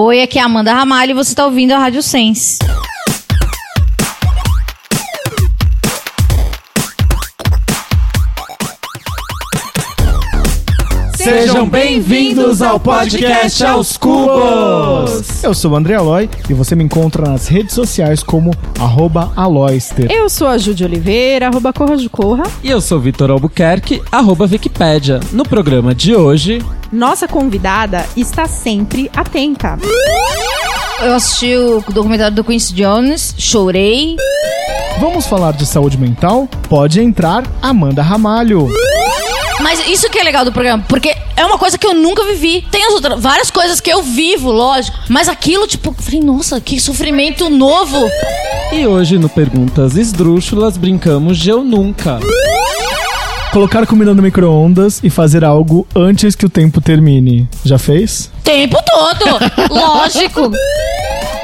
Oi, aqui é a Amanda Ramalho e você tá ouvindo a Rádio Sense. Sejam bem-vindos ao podcast Aos Cubos! Eu sou o André Aloy e você me encontra nas redes sociais como arroba Aloyster. Eu sou a Júlia Oliveira, arroba Corra de Corra. E eu sou Vitor Albuquerque, arroba Wikipédia. No programa de hoje... Nossa convidada está sempre atenta. Eu assisti o documentário do Quincy Jones, chorei. Vamos falar de saúde mental? Pode entrar Amanda Ramalho. Mas isso que é legal do programa, porque é uma coisa que eu nunca vivi. Tem as outras, várias coisas que eu vivo, lógico. Mas aquilo, tipo, eu falei, nossa, que sofrimento novo. E hoje no Perguntas Esdrúxulas brincamos de Eu Nunca. Colocar comida no micro-ondas e fazer algo antes que o tempo termine. Já fez? Tempo todo! lógico!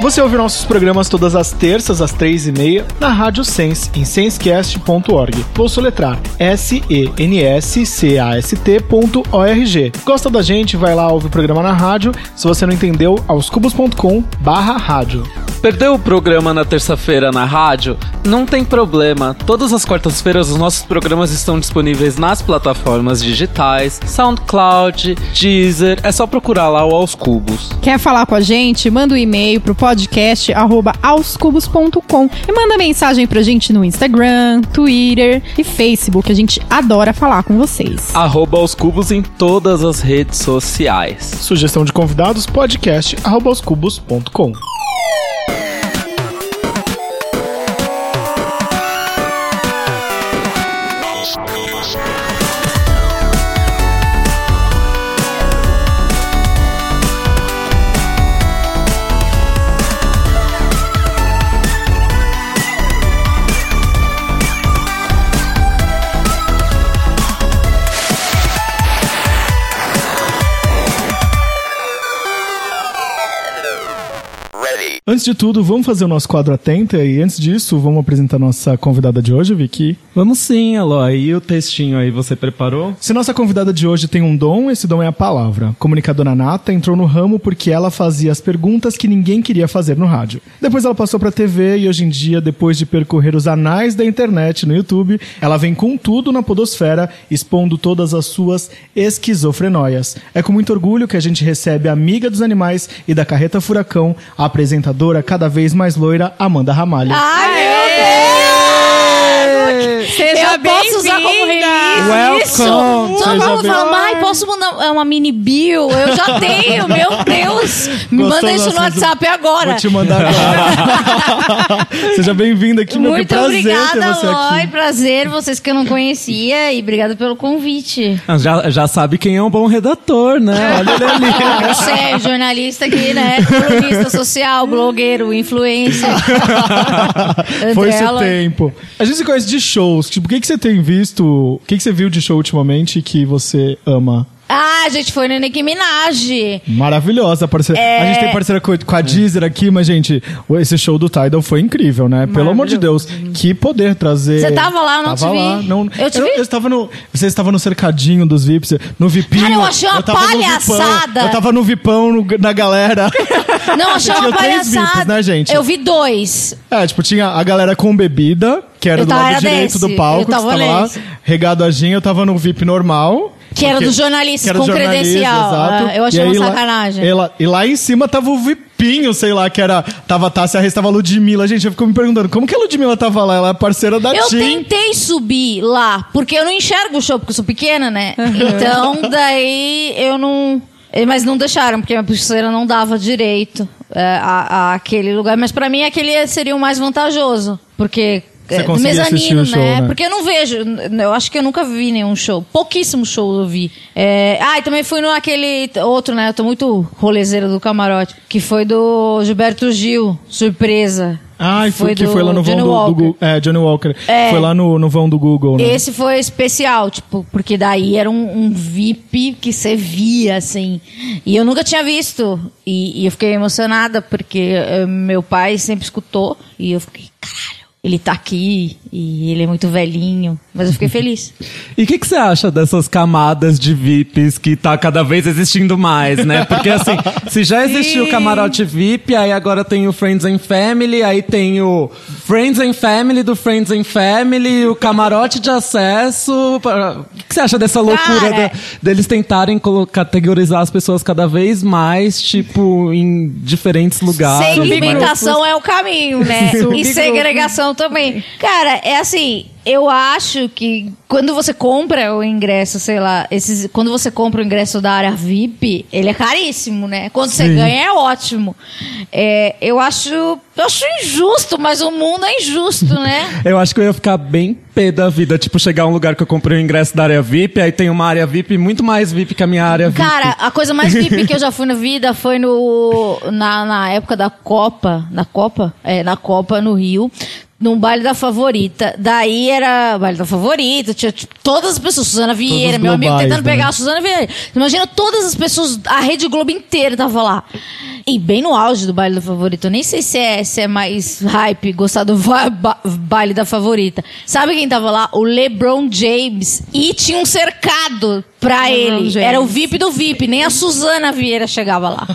Você ouve nossos programas todas as terças, às três e meia, na Rádio Sense, em sensecast.org. Vou soletrar S-E-N-S-C-A-S-T.org. Gosta da gente? Vai lá, ouve o programa na rádio. Se você não entendeu, aoscubos.com barra rádio. Perdeu o programa na terça-feira na rádio? Não tem problema. Todas as quartas-feiras os nossos programas estão disponíveis nas plataformas digitais, SoundCloud, Deezer. É só procurar lá o Aos Cubos. Quer falar com a gente? Manda um e-mail pro podcast arroba aoscubos.com e manda mensagem pra gente no Instagram, Twitter e Facebook. A gente adora falar com vocês. Arroba aos cubos em todas as redes sociais. Sugestão de convidados, podcast arroba aoscubos.com. Antes de tudo, vamos fazer o nosso quadro Atenta e antes disso, vamos apresentar nossa convidada de hoje, Vicky. Vamos sim, Aloy. E o textinho aí você preparou? Se nossa convidada de hoje tem um dom, esse dom é a palavra. Comunicadora nata entrou no ramo porque ela fazia as perguntas que ninguém queria fazer no rádio. Depois ela passou pra TV e hoje em dia, depois de percorrer os anais da internet no YouTube, ela vem com tudo na podosfera, expondo todas as suas esquizofrenóias. É com muito orgulho que a gente recebe a amiga dos animais e da carreta furacão, a apresentadora cada vez mais loira, Amanda Ramalho. Ai, meu Deus! Seja eu posso usar como bem-vinda! release isso? Welcome! Todo Seja mundo bem- fala, ai, posso mandar uma mini bio? Eu já tenho, meu Deus! Me Gostou manda isso no? WhatsApp agora. Vou te mandar agora. Seja bem-vinda aqui, meu. Muito prazer ter obrigada, você Aloy. aqui. Prazer, vocês que eu não conhecia. E obrigada pelo convite. Ah, Já, já sabe quem é um bom redator, né? Olha ele ali. Você é jornalista aqui, né? Colunista social, blogueiro, influencer. Foi esse tempo. A gente se conhece de shows. Tipo, o que, que você tem visto? O que, que você viu de show ultimamente que você ama? Ah, a gente foi no Nicki Minaj. Maravilhosa parceria. É. A gente tem parceria com, com a Deezer aqui, mas, gente, esse show do Tidal foi incrível, né? Pelo amor de Deus. Que poder trazer. Você tava lá, eu não tava te vi. lá. Não, Eu te vi? Eu estava no, você estava no cercadinho dos VIPs, no VIPinho. Cara, eu achei uma tava Vipão. palhaçada. eu tava no VIPão, no- na galera. Não, achei uma palhaçada. VIPs, né, gente? Eu vi dois. É, tipo, tinha a galera com bebida, que era Eu do tava- lado direito desse. do palco, Eu que você tava tava lá. Regado a gin, eu tava no VIP normal. Que era porque- dos jornalistas que era com credencial. exato. Ah, eu achei E uma aí lá- sacanagem. e lá- e lá em cima tava o VIPinho, sei lá, que era. Tava a Tássia Reis, tava a Ludmilla. Gente, eu fico me perguntando, como que a Ludmilla tava lá? Ela é parceira da Eu Tim. tentei subir lá, porque eu não enxergo o show, porque eu sou pequena, né? Então, daí eu não. Mas não deixaram, porque a pulseira não dava direito é, a, a aquele lugar. Mas pra mim aquele seria o mais vantajoso. Porque. Você é, do mezanino, o show, né? né? Porque eu não vejo. Eu acho que eu nunca vi nenhum show. Pouquíssimos shows eu vi. É, ah, e também fui no aquele outro, né? Eu tô muito rolezeira do camarote. Que foi do Gilberto Gil, surpresa. Ai, foi, que foi lá no vão Johnny do. Google. É, Johnny Walker. É. Foi lá no, no vão do Google, né? Esse foi especial, tipo, porque daí era um, um VIP que você via, assim. E eu nunca tinha visto. E, e eu fiquei emocionada, porque eh, meu pai sempre escutou. E eu fiquei, caralho. Ele tá aqui e ele é muito velhinho. Mas eu fiquei feliz. E o que, que você acha dessas camadas de VIPs que tá cada vez existindo mais, né? Porque assim, se já existiu o camarote VIP, aí agora tem o Friends and Family, aí tem o Friends and Family do Friends and Family, o camarote de acesso. O que, que você acha dessa loucura da- deles tentarem categorizar as pessoas cada vez mais, tipo, em diferentes lugares? Segmentação é o caminho, né? e segregação também. Cara, é assim, eu acho que quando você compra o ingresso, sei lá, esses, quando você compra o ingresso da área VIP, ele é caríssimo, né? Quando você Sim. ganha é ótimo. É, eu acho, eu acho injusto, mas o mundo é injusto, né? Eu acho que eu ia ficar bem pé da vida, tipo, chegar a um lugar que eu comprei o ingresso da área VIP, aí tem uma área VIP muito mais VIP que a minha área VIP. Cara, a coisa mais VIP que eu já fui na vida foi no na, na época da Copa, na Copa, é, na Copa no Rio, num baile da favorita. Daí era baile da favorita, tinha tipo, todas as pessoas, Suzana Vieira, os meu amigo globais, tentando né? pegar a Suzana Vieira. Imagina todas as pessoas, a Rede Globo inteira tava lá. E bem no auge do baile da favorita. Eu nem sei se é, se é mais hype gostar do va- ba- baile da favorita. Sabe quem tava lá? O LeBron James. E tinha um cercado pra LeBron ele. James. Era o VIP do VIP. Nem a Suzana Vieira chegava lá.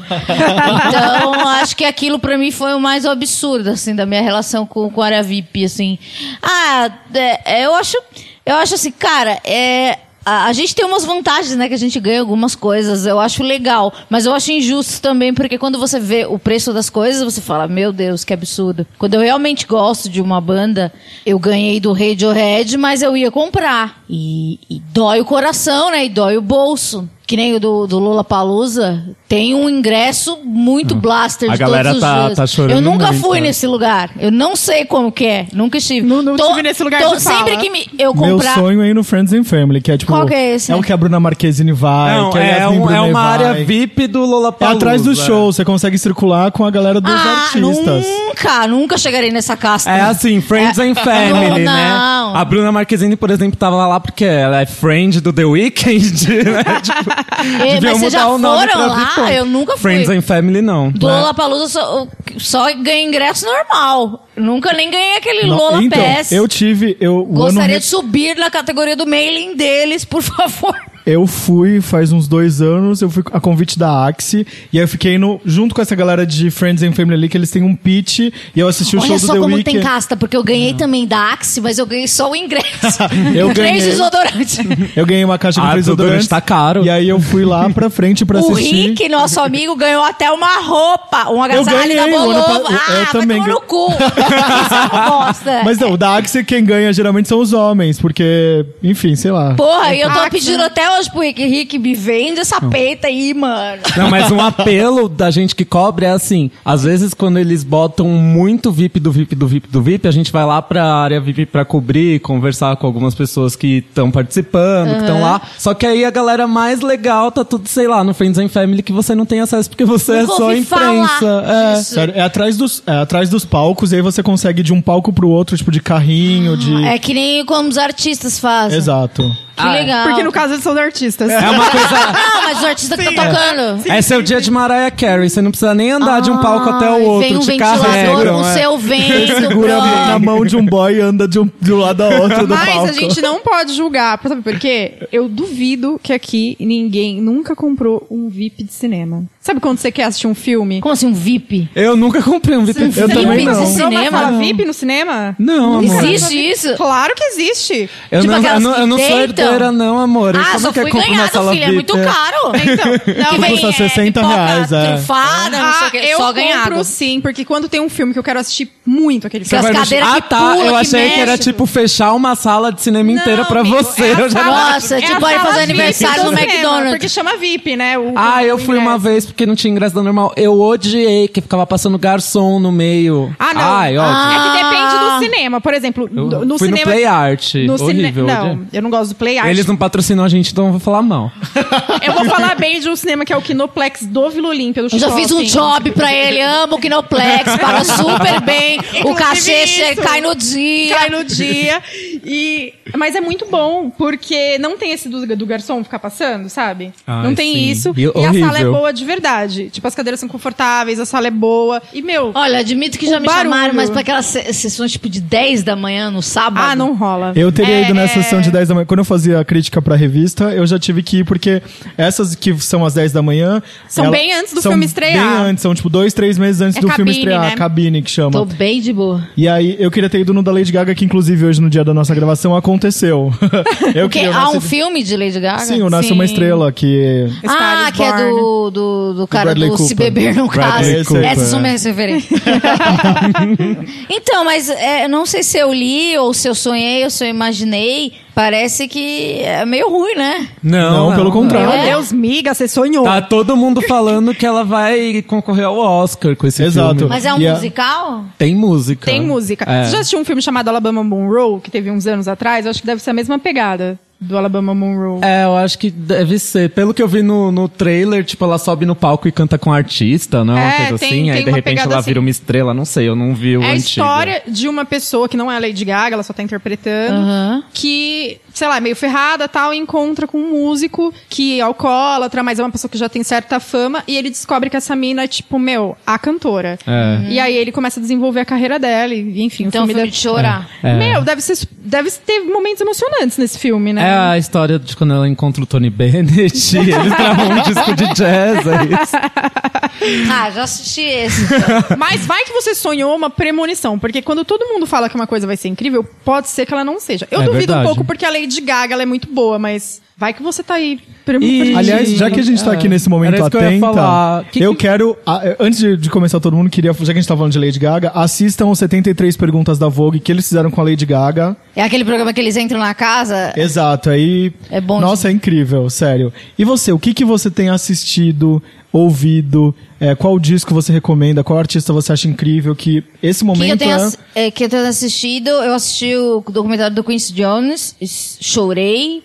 Então, acho que aquilo pra mim foi o mais absurdo, assim, da minha relação com, com a área VIP, assim. Ah, é, eu acho... Eu acho assim, cara, é... A, a gente tem umas vantagens, né? Que a gente ganha algumas coisas. Eu acho legal. Mas eu acho injusto também, porque quando você vê o preço das coisas, você fala, meu Deus, que absurdo. Quando eu realmente gosto de uma banda, eu ganhei do Radiohead, mas eu ia comprar. E, e dói o coração, né? E dói o bolso. Que nem o do, do Lula Palusa, tem um ingresso muito blaster A de galera todos os tá- dias. tá chorando Eu nunca muito, fui né? nesse lugar. Eu não sei como que é. Nunca estive. Não- não estive nesse lugar de fala. Sempre que me- eu Meu comprar. sonho é ir no Friends and Family, que é tipo. Qual que é esse? É o que a Bruna Marquezine vai, Não, que a é, Yasmin um- é Brunet uma vai. área VIP do É Lollapalooza. atrás do show, você consegue circular com a galera dos ah, artistas. nunca, nunca chegarei nessa casta. É assim, Friends É- and Family, não, né? não. A Bruna Marquezine, por exemplo, tava lá porque ela é friend do The Weeknd, né? Tipo, É, mas vocês já foram lá? Eu nunca fui. Friends and Family, não. Do né? Lollapalooza só, só ganhei ingresso normal. Nunca nem ganhei aquele Não, Lola então, Pass. eu tive. Eu, ano Gostaria re- de subir na categoria do mailing deles, por favor. Eu fui faz uns dois anos, eu fui a convite da Axie, e aí eu fiquei no, junto com essa galera de Friends and Family ali, que eles têm um pitch, e eu assisti o Olha show do só The como Weeknd. tem casta, porque eu ganhei também da Axie, mas eu ganhei só o ingresso. Eu E Três ganhei. desodorantes. Eu ganhei uma caixa com Ah, três desodorante desodorantes. tá caro. E aí eu fui lá pra frente pra O assistir. Rick, nosso amigo, ganhou até uma roupa, um Eu agasalho da ganhei, o ano Bolova. pa- eu- Ah, eu vai também tomar no ganhei. cu. Isso é. Mas não, o da Axie quem ganha geralmente são os homens, porque, enfim, sei lá. Porra, e eu tô Axie. pedindo até hoje pro Rick. Rick, me vende essa peita aí, mano. Não, mas um apelo da gente que cobre é assim: às vezes, quando eles botam muito VIP do VIP do VIP do VIP, a gente vai lá pra área VIP pra cobrir, conversar com algumas pessoas que estão participando, que estão lá. Só que aí a galera mais legal tá tudo, sei lá, no Friends and Family que você não tem acesso porque você é só imprensa. É. Sério, é atrás dos, é atrás dos palcos, e aí você consegue de um palco pro outro, tipo, de carrinho, de. É que nem como os artistas fazem. Exato. Que legal. Porque no caso eles são artistas. É uma coisa. Não, mas os artistas que tá tocando. Esse é o dia de Mariah Carey. Você não precisa nem andar de um palco até o Ai, outro. Vem um te ventilador carregam, com é. seu vento. Segura na pronto. mão de um boy e anda de um, de um lado ao outro do Mas palco. a gente não pode julgar, sabe por quê? Eu duvido que aqui ninguém nunca comprou um VIP de cinema. Sabe quando você quer assistir um filme? Como assim, um VIP? Eu nunca comprei um VIP. Eu VIP também não. Você não vai cinema? Não. VIP no cinema? Não, amor. Existe isso? Claro que existe. Eu, Tipo não, eu, não, eu não sou herdeira, não, amor. Ah, Como só que é fui ganhado, filho. É VIP? muito caro. Então, não, que mas- custa vem, 60 pipoca reais, é. Trufada, não sei o que. Ah, eu Só compro ganhado. sim, porque quando tem um filme que eu quero assistir muito aquele Você filme. no- cadeiras ah, que tá. pula, eu achei que era tipo fechar uma sala de cinema inteira pra você. é eu sala- Nossa, é tipo, vai sala fazer aniversário no McDonald's. Porque chama VIP, né? Ah, eu fui uma vez porque não tinha ingresso da normal. Eu odiei que ficava passando garçom no meio. Ah, não. Ai, ódio. Ah. É que depende do cinema. Por exemplo, Eu no, no fui cinema. no Play Art. No cine- Horrível. Não, odiei. eu não gosto do Play Art. Eles não patrocinam a gente, então eu vou falar mal. Eu vou falar bem de um cinema que é o Kinoplex do Vila Olímpia, do Eu já fiz um job pra ele, amo o Kinoplex, paga super bem, o cachê isso. cai no dia. Cai no dia. E... Mas é muito bom, porque não tem esse do, do garçom ficar passando, sabe? Ai, não tem sim. isso. E E, a sala é boa de verdade. Tipo, as cadeiras são confortáveis, a sala é boa. E, meu, Olha, admito que já me chamaram, barulho. mas pra aquelas se- sessões tipo de 10 da manhã no sábado. ah, não rola. Eu teria É, ido nessa é- sessão de 10 da manhã. Quando eu fazia a crítica pra revista, eu já tive que ir, porque essas que são às 10 da manhã. São bem antes do são filme estrear. Bem antes, são tipo dois, três meses antes É do filme cabine, estrear. né? Cabine que chama. Tô bem de boa. E aí, eu queria ter ido no da Lady Gaga, que inclusive hoje, no dia da nossa gravação, aconteceu. eu Porque queria há Nasce- um filme de Lady Gaga? Sim, o Nasce Sim. uma Estrela, que... Ah, que é Born. do, do, do cara do Se Cooper. Beber Não. Cooper, Essas são é. minhas referências. então, mas é, eu não sei se eu li, ou se eu sonhei, ou se eu imaginei. Parece que é meio ruim, né? Não, pelo contrário. Meu É? Deus, miga, você sonhou. Tá todo mundo falando que ela vai concorrer ao Oscar com esse Exato. filme. Mas é um E a- musical? Tem música. Tem música. É. Você já assistiu um filme chamado Alabama Monroe, que teve uns anos atrás? Eu acho que deve ser a mesma pegada do Alabama Monroe. É, eu acho que deve ser. Pelo que eu vi no, no trailer, tipo, ela sobe no palco e canta com artista, não é uma É, coisa tem- assim? tem Aí de repente ela assim. vira uma estrela, não sei, eu não vi o É a antigo. história de uma pessoa que não é a Lady Gaga, ela só tá interpretando, Aham. que, sei lá, é meio ferrada tal, e encontra com um músico que é alcoólatra, mas é uma pessoa que já tem certa fama, e ele descobre que essa mina é, tipo, meu, a cantora. É. E aí ele começa a desenvolver a carreira dela, e enfim, Então, o filme filme deve... de chorar. É. Meu, deve ser. Deve ter momentos emocionantes nesse filme, né? É a história de quando ela encontra o Tony Bennett e eles gravam um disco de jazz, é isso. Ah, já assisti esse. então. Mas vai que você sonhou uma premonição, porque quando todo mundo fala que uma coisa vai ser incrível, pode ser que ela não seja. Eu É duvido verdade. um pouco porque a Lady Gaga ela é muito boa, mas vai que você tá aí premonição. Aliás, já que a gente tá É. aqui nesse momento atenta, falar. Que eu que- quero, eh, antes de, de começar todo mundo, queria, já que a gente tá falando de Lady Gaga, assistam os 73 perguntas da Vogue que eles fizeram com a Lady Gaga. É aquele programa que eles entram na casa. Exato, aí... É bom Nossa, é incrível, sério. E você, o que que você tem assistido, ouvido, eh, qual disco você recomenda, qual artista você acha incrível, que esse que eu, momento tenho, é... é, que eu tenho assistido, eu assisti o documentário do Quincy Jones, es- chorei,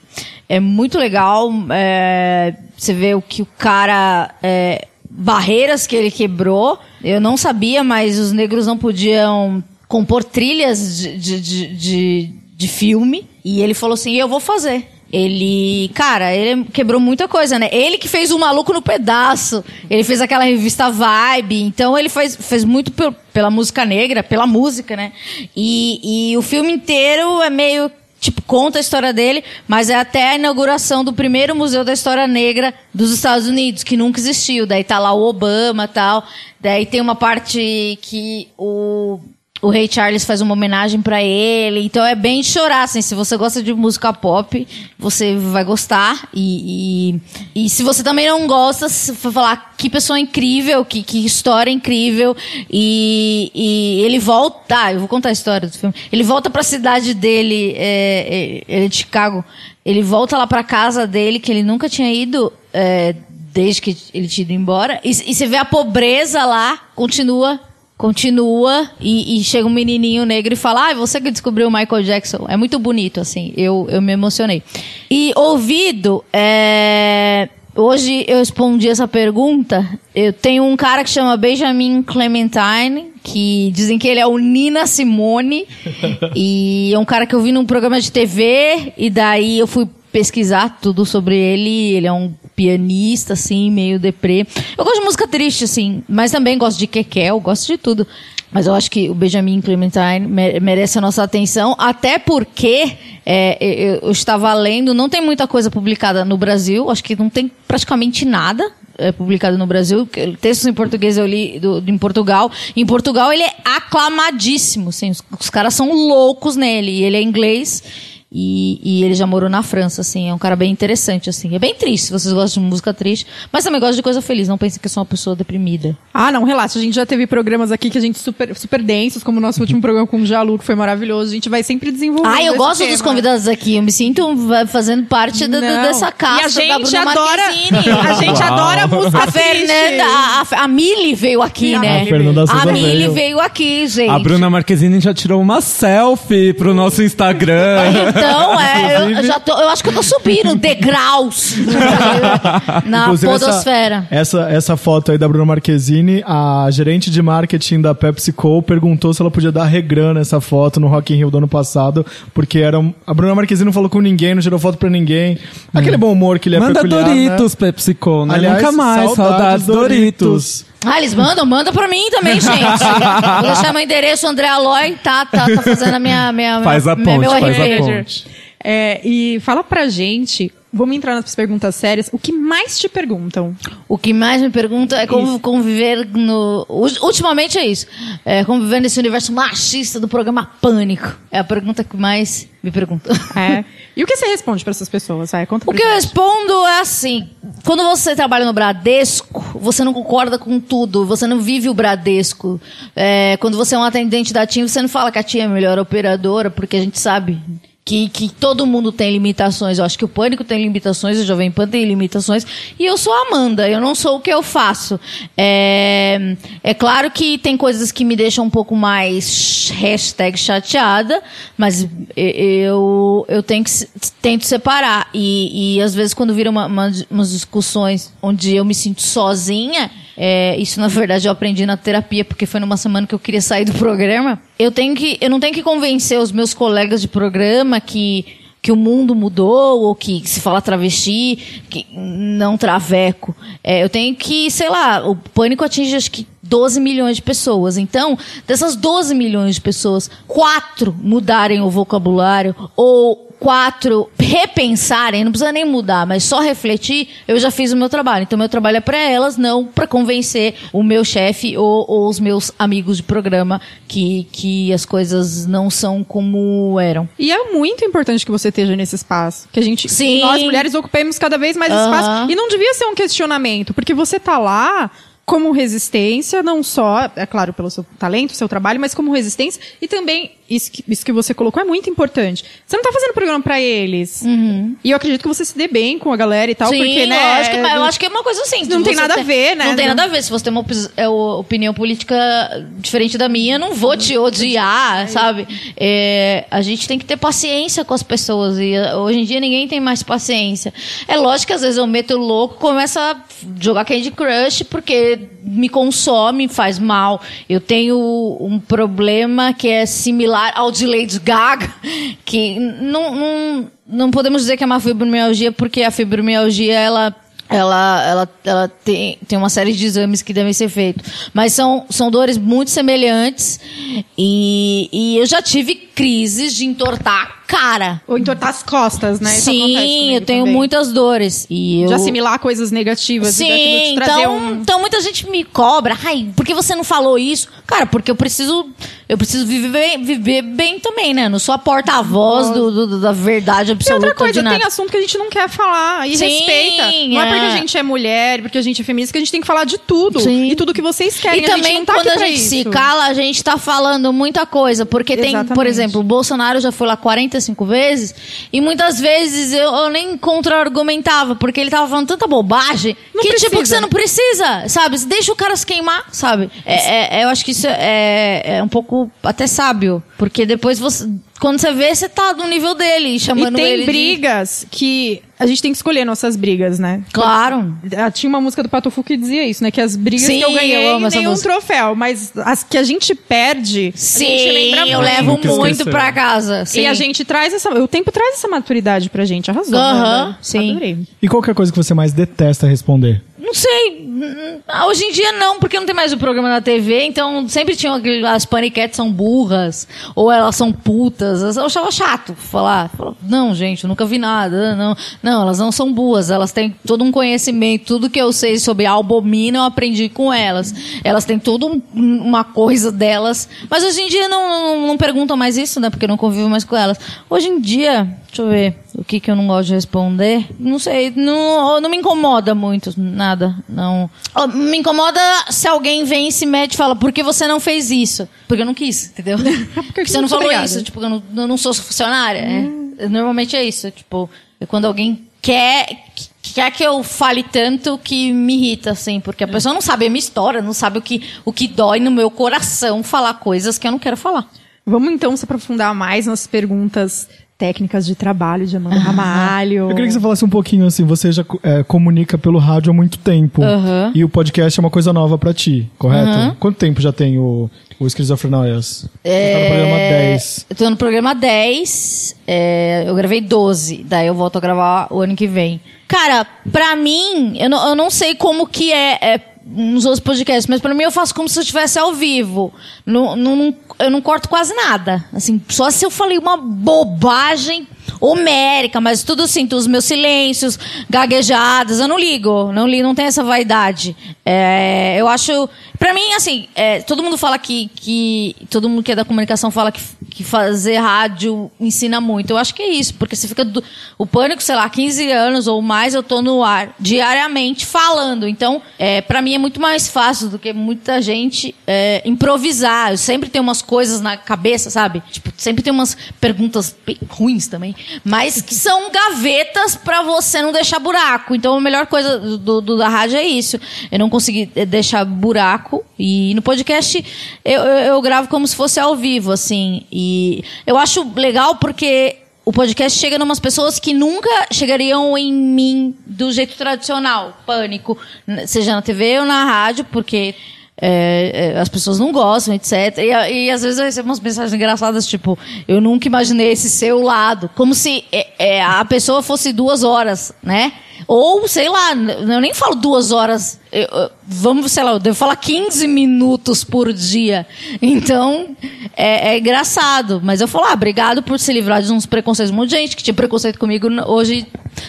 é muito legal, é, você vê o que o cara, é, barreiras que ele quebrou, eu não sabia, mas os negros não podiam compor trilhas de, de, de, de, de filme, e ele falou assim, eu vou fazer. Ele, cara, ele quebrou muita coisa, né? Ele que fez o Maluco no Pedaço. Ele fez aquela revista Vibe. Então ele fez, fez muito pe- pela música negra, pela música, né? E, e o filme inteiro é meio. Tipo, conta a história dele, mas é até a inauguração do primeiro Museu da História Negra dos Estados Unidos, que nunca existiu. Daí tá lá o Obama tal. Daí tem uma parte que o o Ray Charles faz uma homenagem pra ele. Então é bem de chorar, assim. Se você gosta de música pop, você vai gostar. E, e, e se você também não gosta, for falar que pessoa incrível, que, que história incrível. E, e ele volta. Ah, eu vou contar a história do filme. Ele volta pra cidade dele, é, é, ele é de Chicago. Ele volta lá pra casa dele, que ele nunca tinha ido. é, desde que ele tinha ido embora. E você vê a pobreza lá, continua continua e, e chega um menininho negro e fala: Ah, você que descobriu o Michael Jackson. É muito bonito, assim. Eu, eu me emocionei. E ouvido, é, hoje eu respondi essa pergunta. Eu tenho um cara que chama Benjamin Clementine, que dizem que ele é o Nina Simone. e é um cara que eu vi num programa de TV, e daí eu fui pesquisar tudo sobre ele. Ele é um pianista, assim, meio deprê. Eu gosto de música triste, assim, mas também gosto de Kekel, gosto de tudo. Mas eu acho que o Benjamin Clementine me- merece a nossa atenção, até porque é, eu, estava lendo, não tem muita coisa publicada no Brasil, acho que não tem praticamente nada é, publicado no Brasil. Textos em português eu li do, em Portugal. Em Portugal ele é aclamadíssimo, assim, os, os caras são loucos nele, e ele é inglês. E, e ele já morou na França, assim. É um cara bem interessante, assim. É bem triste, se vocês gostam de música triste. Mas também gosto de coisa feliz. Não pensem que eu sou uma pessoa deprimida. Ah, não, relaxa. A gente já teve programas aqui que a gente super, super densos, como o nosso último programa com o Jalu, que foi maravilhoso. A gente vai sempre desenvolvendo. Ah, eu esse gosto tema. dos convidados aqui. Eu me sinto fazendo parte da- da- Não. dessa casa E a gente da Bruna adora. Marquezine. A gente Uau. adora música A Fernanda, a, a, a Mili veio aqui, A né? A Fernanda Souza A Mili veio. veio aqui, gente. A Bruna Marquezine já tirou uma selfie pro nosso Instagram. Então, é, eu, já tô, eu acho que eu tô subindo degraus na Inclusive, essa- podosfera. Essa, essa foto aí da Bruna Marquezine, a gerente de marketing da PepsiCo perguntou se ela podia dar regrã nessa foto no Rock in Rio do ano passado, porque era um- a Bruna Marquezine não falou com ninguém, não tirou foto pra ninguém. Aquele bom humor que ele é Manda peculiar, Doritos, né? PepsiCo, né? Aliás, Nunca mais, saudades, Doritos. Ah, eles mandam? Manda pra mim também, gente. Vou deixar meu endereço, André Aloy, tá, tá, tá fazendo a minha... minha Faz a minha- ponte, meu faz a RPG. ponte. É, e fala pra gente, vamos entrar nas perguntas sérias, o que mais te perguntam? O que mais me pergunta é como conviver no. Ul- Ultimamente é isso. É conviver nesse universo machista do programa Pânico. É a pergunta que mais me perguntam. É. E o que você responde pra essas pessoas? Vai, conta O que eu gente. respondo é assim: quando você trabalha no Bradesco, você não concorda com tudo, você não vive o Bradesco. É, quando você é um atendente da TIM, você não fala que a TIM é a melhor operadora, porque a gente sabe. Que, que todo mundo tem limitações. Eu acho que o Pânico tem limitações, o Jovem Pan tem limitações. E eu sou a Amanda, eu não sou o que eu faço. É, é claro que tem coisas que me deixam um pouco mais hashtag chateada, mas eu, eu tenho que, tento separar. E, e às vezes quando vira uma, uma, umas discussões onde eu me sinto sozinha, é, isso na verdade eu aprendi na terapia, porque foi numa semana que eu queria sair do programa. Eu tenho que, eu não tenho que convencer os meus colegas de programa que que o mundo mudou, ou que se fala travesti, que não traveco. É, eu tenho que, sei lá, o pânico atinge acho que 12 milhões de pessoas. Então, dessas 12 milhões de pessoas, quatro mudarem o vocabulário, ou quatro repensarem, não precisa nem mudar, mas só refletir, eu já fiz o meu trabalho. Então, meu trabalho é para elas, não para convencer o meu chefe ou, ou os meus amigos de programa que, que as coisas não são como eram. E é muito importante que você esteja nesse espaço. Que a gente, Sim. nós mulheres ocupemos cada vez mais Aham. espaço. E não devia ser um questionamento, porque você tá lá como resistência, não só, é claro, pelo seu talento, seu trabalho, mas como resistência. E também, isso que, isso que você colocou é muito importante. Você não tá fazendo programa pra eles. E eu acredito que você se dê bem com a galera e tal, Sim, porque, né? lógico, mas eu acho que é uma coisa assim. Não tem nada a ver, né? Não tem nada a ver. Se você tem uma é, opinião política diferente da minha, eu não vou te odiar, sabe? É, a gente tem que ter paciência com as pessoas. E eh, hoje em dia ninguém tem mais paciência. É lógico que às vezes eu meto louco, começo a jogar Candy Crush, porque me consome, faz mal. Eu tenho um problema que é similar ao de Lady Gaga, que não, não, não podemos dizer que é uma fibromialgia, porque a fibromialgia, ela ela, ela, ela tem, tem uma série de exames que devem ser feitos. Mas são, são dores muito semelhantes. E, e eu já tive crises de entortar cara. Ou entortar as costas, né? Isso Sim, eu tenho também. muitas dores. E eu... De assimilar coisas negativas e Sim, então, um... então muita gente me cobra. Ai, por que você não falou isso? Cara, porque eu preciso. Eu preciso viver bem, viver bem também, né? Não sou a porta-voz do, do- da verdade E absoluta. outra coisa, tem assunto que a gente não quer falar e Sim, respeita. Não é. é. porque a gente é mulher, porque a gente é feminista, que a gente tem que falar de tudo. Sim. E tudo que vocês querem. E gente também, tá quando a gente se isso. cala, a gente tá falando muita coisa. Porque tem, por Exatamente. exemplo, o Bolsonaro já foi lá 45 vezes e muitas vezes eu, eu nem contra-argumentava, porque ele tava falando tanta bobagem Não que, tipo, que precisa. você não precisa, sabe? Deixa o cara se queimar, sabe? É, é- eu acho que isso é, é um pouco até sábio, porque depois você. Quando você vê, você tá no nível dele, E chamando tem ele de- brigas que a gente tem que escolher nossas brigas, né? Claro. Ah, Tinha uma música do Patofu que dizia isso, né? Que as brigas Sim, que eu ganhei eu nenhum música. troféu, mas as que a gente perde, a gente Sim, lembra eu muito. levo muito esquecer. pra casa. Sim. E a gente traz essa. O tempo traz essa maturidade pra gente. Arrasou. Aham, né? sim. Adorei. E qual que é a coisa que você mais detesta responder? Não sei. Hoje em dia não, porque não tem mais o programa na TV, então sempre tinham aquele, as paniquetes são burras, ou elas são putas. Eu achava chato falar. Não, gente, eu nunca vi nada. Não, não, elas não são burras, elas têm todo um conhecimento, tudo que eu sei sobre albomina eu aprendi com elas. Elas têm toda um- uma coisa delas. Mas hoje em dia não, não, não perguntam mais isso, né? Porque eu não convivo mais com elas. Hoje em dia, deixa eu ver, o que que eu não gosto de responder? Não sei, não, não me incomoda muito, nada, não. Ó, Me incomoda se alguém vem e se mete e fala, por que você não fez isso? Porque eu não quis, entendeu? Porque você não falou obrigada. isso, tipo, eu não, eu não sou funcionária. é. Normalmente é isso, tipo, é quando alguém quer, quer que eu fale tanto que me irrita, assim, porque a pessoa não sabe a minha história, não sabe o que, o que dói no meu coração falar coisas que eu não quero falar. Vamos então se aprofundar mais nas perguntas técnicas de trabalho de Amanda Ramalho. Eu queria que você falasse um pouquinho assim, você já é, comunica pelo rádio há muito tempo. Aham. E o podcast é uma coisa nova pra ti, correto? Aham. Quanto tempo já tem o, o Esquizofrenóias? Você tá no programa 10. Eu tô no programa 10, é, eu gravei 12, daí eu volto a gravar o ano que vem. Cara, pra mim, eu não, eu não sei como que é, é nos outros podcasts, mas pra mim eu faço como se eu estivesse ao vivo. Eu não corto quase nada. Assim, só se eu falei uma bobagem homérica, mas tudo sinto os meus silêncios, gaguejadas, eu não ligo, não ligo, não tem essa vaidade. É, eu acho, pra mim, assim, é, todo mundo fala que, que, todo mundo que é da comunicação fala que, que fazer rádio ensina muito. Eu acho que é isso, porque você fica, do, o pânico, sei lá, 15 anos ou mais, eu tô no ar diariamente falando. Então, é, para mim é muito mais fácil do que muita gente é, improvisar. Eu sempre tenho umas coisas na cabeça, sabe? Tipo, sempre tem umas perguntas ruins também, mas que são gavetas pra você não deixar buraco. Então a melhor coisa do, do- da rádio é isso. Eu não consegui eh, deixar buraco e no podcast eu, eu, eu gravo como se fosse ao vivo, assim. E eu acho legal porque o podcast chega em umas pessoas que nunca chegariam em mim do jeito tradicional, pânico, seja na TV ou na rádio, porque é, é, as pessoas não gostam, etc. E, e às vezes eu recebo umas mensagens engraçadas, tipo, eu nunca imaginei esse seu lado. Como se é, é, a pessoa fosse duas horas, né? Ou, sei lá, eu nem falo duas horas. eu- vamos, sei lá, eu devo falar 15 minutos por dia. Então, é, é engraçado. Mas eu falo, ah, obrigado por se livrar de uns preconceitos. Um monte de gente que tinha preconceito comigo hoje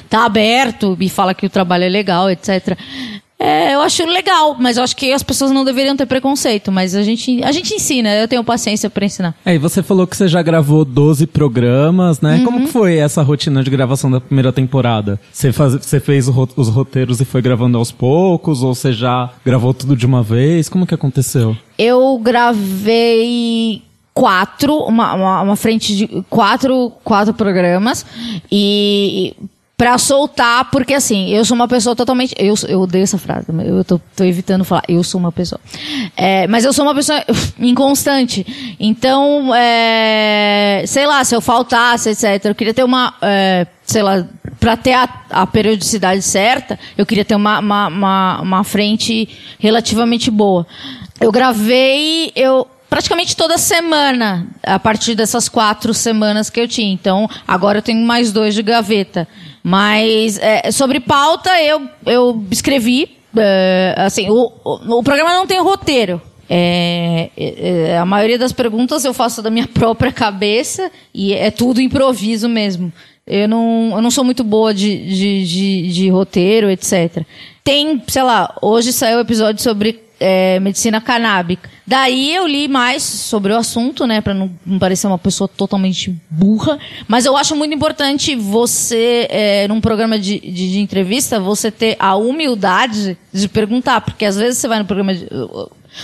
tá aberto e fala que o trabalho é legal, etc. É, eu acho legal, mas eu acho que as pessoas não deveriam ter preconceito, mas a gente, a gente ensina, eu tenho paciência pra ensinar. É, e você falou que você já gravou 12 programas, né? Como que foi essa rotina de gravação da primeira temporada? Você, faz, você fez os roteiros e foi gravando aos poucos? Ou você já gravou tudo de uma vez? Como que aconteceu? Eu gravei quatro, uma, uma, uma frente de quatro, quatro programas e pra soltar, porque assim, eu sou uma pessoa totalmente, eu, eu odeio essa frase, eu tô, tô evitando falar, eu sou uma pessoa, É, mas eu sou uma pessoa inconstante, então, é, sei lá, se eu faltasse, etc, eu queria ter uma, é, sei lá, pra ter a, a periodicidade certa, eu queria ter uma, uma, uma, uma frente relativamente boa. Eu gravei, eu praticamente toda semana, a partir dessas quatro semanas que eu tinha. Então, agora eu tenho mais dois de gaveta. Mas, é, sobre pauta, eu, eu escrevi, é, assim, o, o, o programa não tem roteiro. É, é, é, a maioria das perguntas eu faço da minha própria cabeça e é tudo improviso mesmo. Eu não, eu não sou muito boa de, de, de, de roteiro, etc. Tem, sei lá, hoje saiu o episódio sobre é, medicina canábica. Daí eu li mais sobre o assunto, né, para não, não parecer uma pessoa totalmente burra. Mas eu acho muito importante você, é, num programa de, de, de entrevista, você ter a humildade de perguntar, porque às vezes você vai no programa de,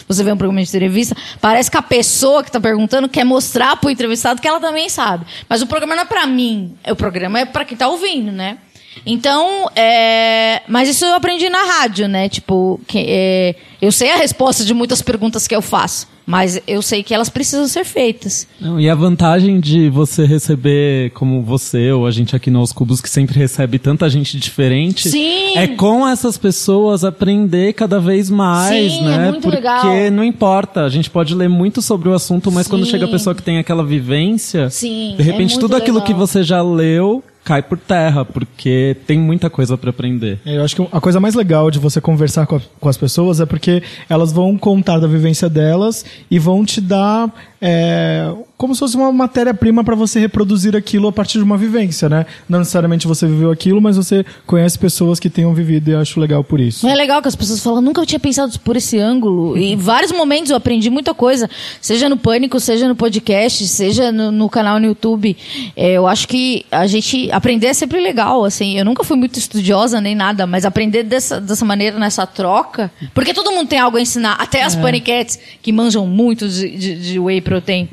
você vê um programa de entrevista, parece que a pessoa que está perguntando quer mostrar pro entrevistado que ela também sabe. Mas o programa não é para mim, o programa é para quem está ouvindo, né? Então, é... mas isso eu aprendi na rádio, né? Tipo, que, é... eu sei a resposta de muitas perguntas que eu faço, mas eu sei que elas precisam ser feitas. Não, e a vantagem de você receber, como você ou a gente aqui no Aos Cubos, que sempre recebe tanta gente diferente, Sim. é com essas pessoas aprender cada vez mais, Sim, é né? muito Porque legal. não importa, a gente pode ler muito sobre o assunto, mas quando Sim. chega a pessoa que tem aquela vivência, Sim, de é repente muito tudo aquilo legal. que você já leu cai por terra, porque tem muita coisa pra aprender. É, Eu acho que a coisa mais legal de você conversar com, a- com as pessoas é porque elas vão contar da vivência delas e vão te dar é, como se fosse uma matéria-prima para você reproduzir aquilo a partir de uma vivência, né? Não necessariamente você viveu aquilo, mas você conhece pessoas que tenham vivido e eu acho legal por isso. É legal que as pessoas falam, nunca eu tinha pensado por esse ângulo. E em vários momentos eu aprendi muita coisa, seja no Pânico, seja no podcast, seja no, no canal no YouTube. É, eu acho que a gente aprender é sempre legal, assim. Eu nunca fui muito estudiosa nem nada, mas aprender dessa, dessa maneira, nessa troca. Porque todo mundo tem algo a ensinar, até as paniquetes, que manjam muito de, de, de whey protein.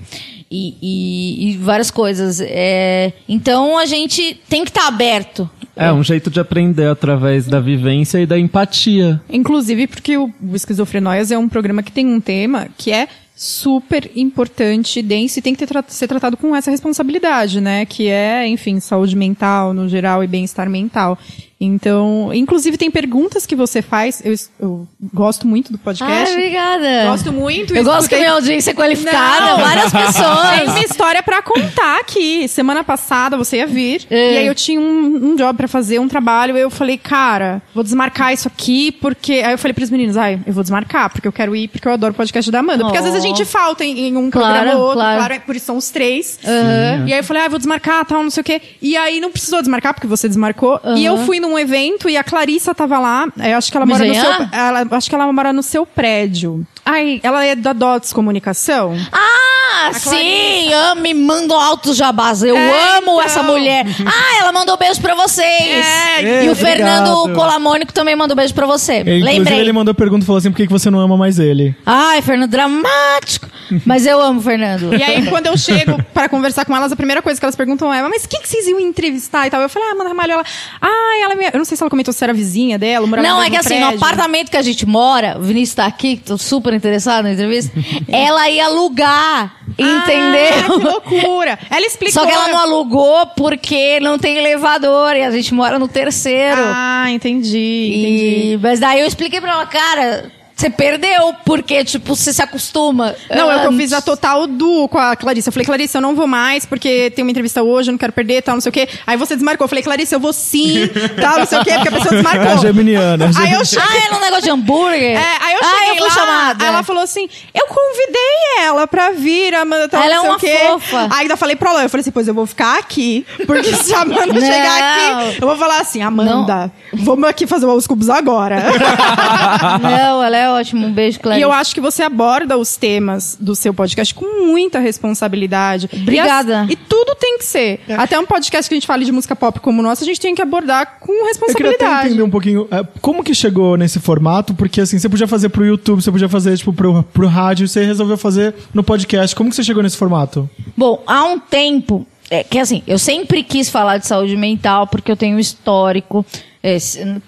E, e- e várias coisas. É, então a gente tem que estar aberto. É um jeito de aprender através da vivência e da empatia. Inclusive porque o, o Esquizofrenóias é um programa que tem um tema que é super importante, denso e tem que ter tra ser tratado com essa responsabilidade, né? Que é, enfim, saúde mental no geral e bem-estar mental. Então, inclusive tem perguntas que você faz. Eu, eu gosto muito do podcast. Ai, obrigada. Gosto muito. Eu gosto que minha audiência é qualificada, Não. várias Tem pessoas. uma história pra contar aqui. Semana passada você ia vir. É. E aí eu tinha um, um job pra fazer, um trabalho. Eu falei, cara, vou desmarcar isso aqui, porque. Aí eu falei pros meninos, ai, eu vou desmarcar, porque eu quero ir, porque eu adoro o podcast da Amanda. Porque às Oh. vezes a gente falta em, em um Claro, programa ou outro, claro. claro, é por isso são os três. E aí eu falei, ah, vou desmarcar, tal, não sei o quê. E aí não precisou desmarcar, porque você desmarcou. E eu fui num evento e a Clarissa tava lá. Eu acho que ela mora no seu. Mijanha? Ela, acho que ela mora no seu prédio. Ai, ela é da Dots Comunicação. Ah, sim, amo e mando altos jabás. Eu É, amo então. essa mulher. Ah, ela mandou beijo pra vocês. É, e o obrigado. Fernando Colamônico também mandou beijo pra você. Inclusive, Lembrei. ele mandou pergunta e falou assim: por que que você não ama mais ele? Ai, Fernando, dramático. Mas eu amo o Fernando. E aí, quando eu chego pra conversar com elas, a primeira coisa que elas perguntam é: Mas quem que vocês iam entrevistar e tal? Eu falei: Ah, Amanda Ramalho. Ela, ah, ela é minha... Eu não sei se ela comentou se era vizinha dela, morava Não, no é que assim, no apartamento que a gente mora, o Vinícius tá aqui, tô super interessado na entrevista, ela ia alugar, Ah, que entendeu? loucura. Ela explicou. Só que ela não alugou porque não tem elevador e a gente mora no terceiro. Ah, entendi. entendi. E, mas daí eu expliquei pra ela, cara, você perdeu, porque, tipo, você se acostuma. Não, eu que eu Antes. fiz a total do com a Clarissa. Eu falei, Clarissa, eu não vou mais, porque tem uma entrevista hoje, eu não quero perder, tal, não sei o quê. Aí você desmarcou. Eu falei, Clarissa, eu vou sim, tal, não sei o quê, porque a pessoa desmarcou. É geminiana. Aí geminiana. eu cheguei. Ah, era um negócio de hambúrguer? É, aí eu ah, cheguei eu fui lá, chamada. aí ela falou assim, eu convidei ela pra vir, Amanda tal, Ela não é sei uma o quê. fofa. Aí ainda falei pra ela, eu falei assim, pois eu vou ficar aqui, porque se a Amanda Não. chegar aqui, eu vou falar assim, Amanda, vamos aqui fazer os cubos agora. Não, ela é ótima. Um beijo, E Clarice. eu acho que você aborda os temas do seu podcast com muita responsabilidade. Obrigada. E, as- e tudo tem que ser. Até um podcast que a gente fale de música pop como o nosso, a gente tem que abordar com Eu queria até responsabilidade. entender um pouquinho é, como que chegou nesse formato, porque assim, você podia fazer pro YouTube, você podia fazer, tipo, pro, pro rádio, você resolveu fazer no podcast. Como que você chegou nesse formato? Bom, há um tempo, é, que assim, eu sempre quis falar de saúde mental porque eu tenho um histórico. É,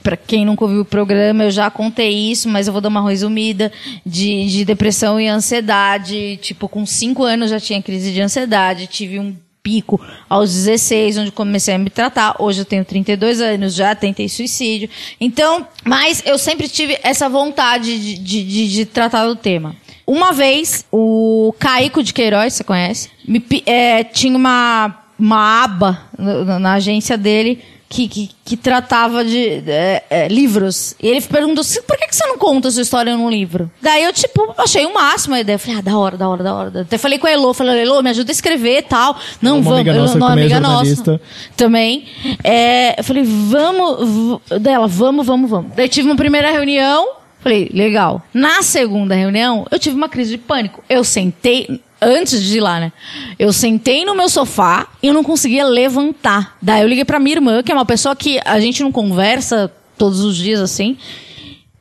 pra quem nunca ouviu o programa, eu já contei isso, mas eu vou dar uma resumida de, de depressão e ansiedade. Tipo, com cinco anos já tinha crise de ansiedade, tive um pico aos 16, onde comecei a me tratar. Hoje eu tenho 32 anos, já tentei suicídio. Então, mas eu sempre tive essa vontade de, de, de- de tratar do tema. Uma vez, o Caico de Queiroz, você conhece? Me é, tinha uma, uma aba na, na agência dele que, que, que tratava de é, é, livros. E ele perguntou assim, por que, que você não conta a sua história num livro? Daí eu, tipo, achei o máximo a ideia. Eu falei, ah, da hora, da hora, da hora. Até falei com a Elô, falei, Elô, me ajuda a escrever e tal. Não, Uma vamos. amiga nossa também é amiga nossa. jornalista. Também. É, eu falei, vamos. Dela, vamos, vamos, vamos. Daí tive uma primeira reunião. Falei, legal. Na segunda reunião, eu tive uma crise de pânico. Eu sentei. Antes de ir lá, né? Eu sentei no meu sofá e eu não conseguia levantar. Daí eu liguei pra minha irmã, que é uma pessoa que a gente não conversa todos os dias assim.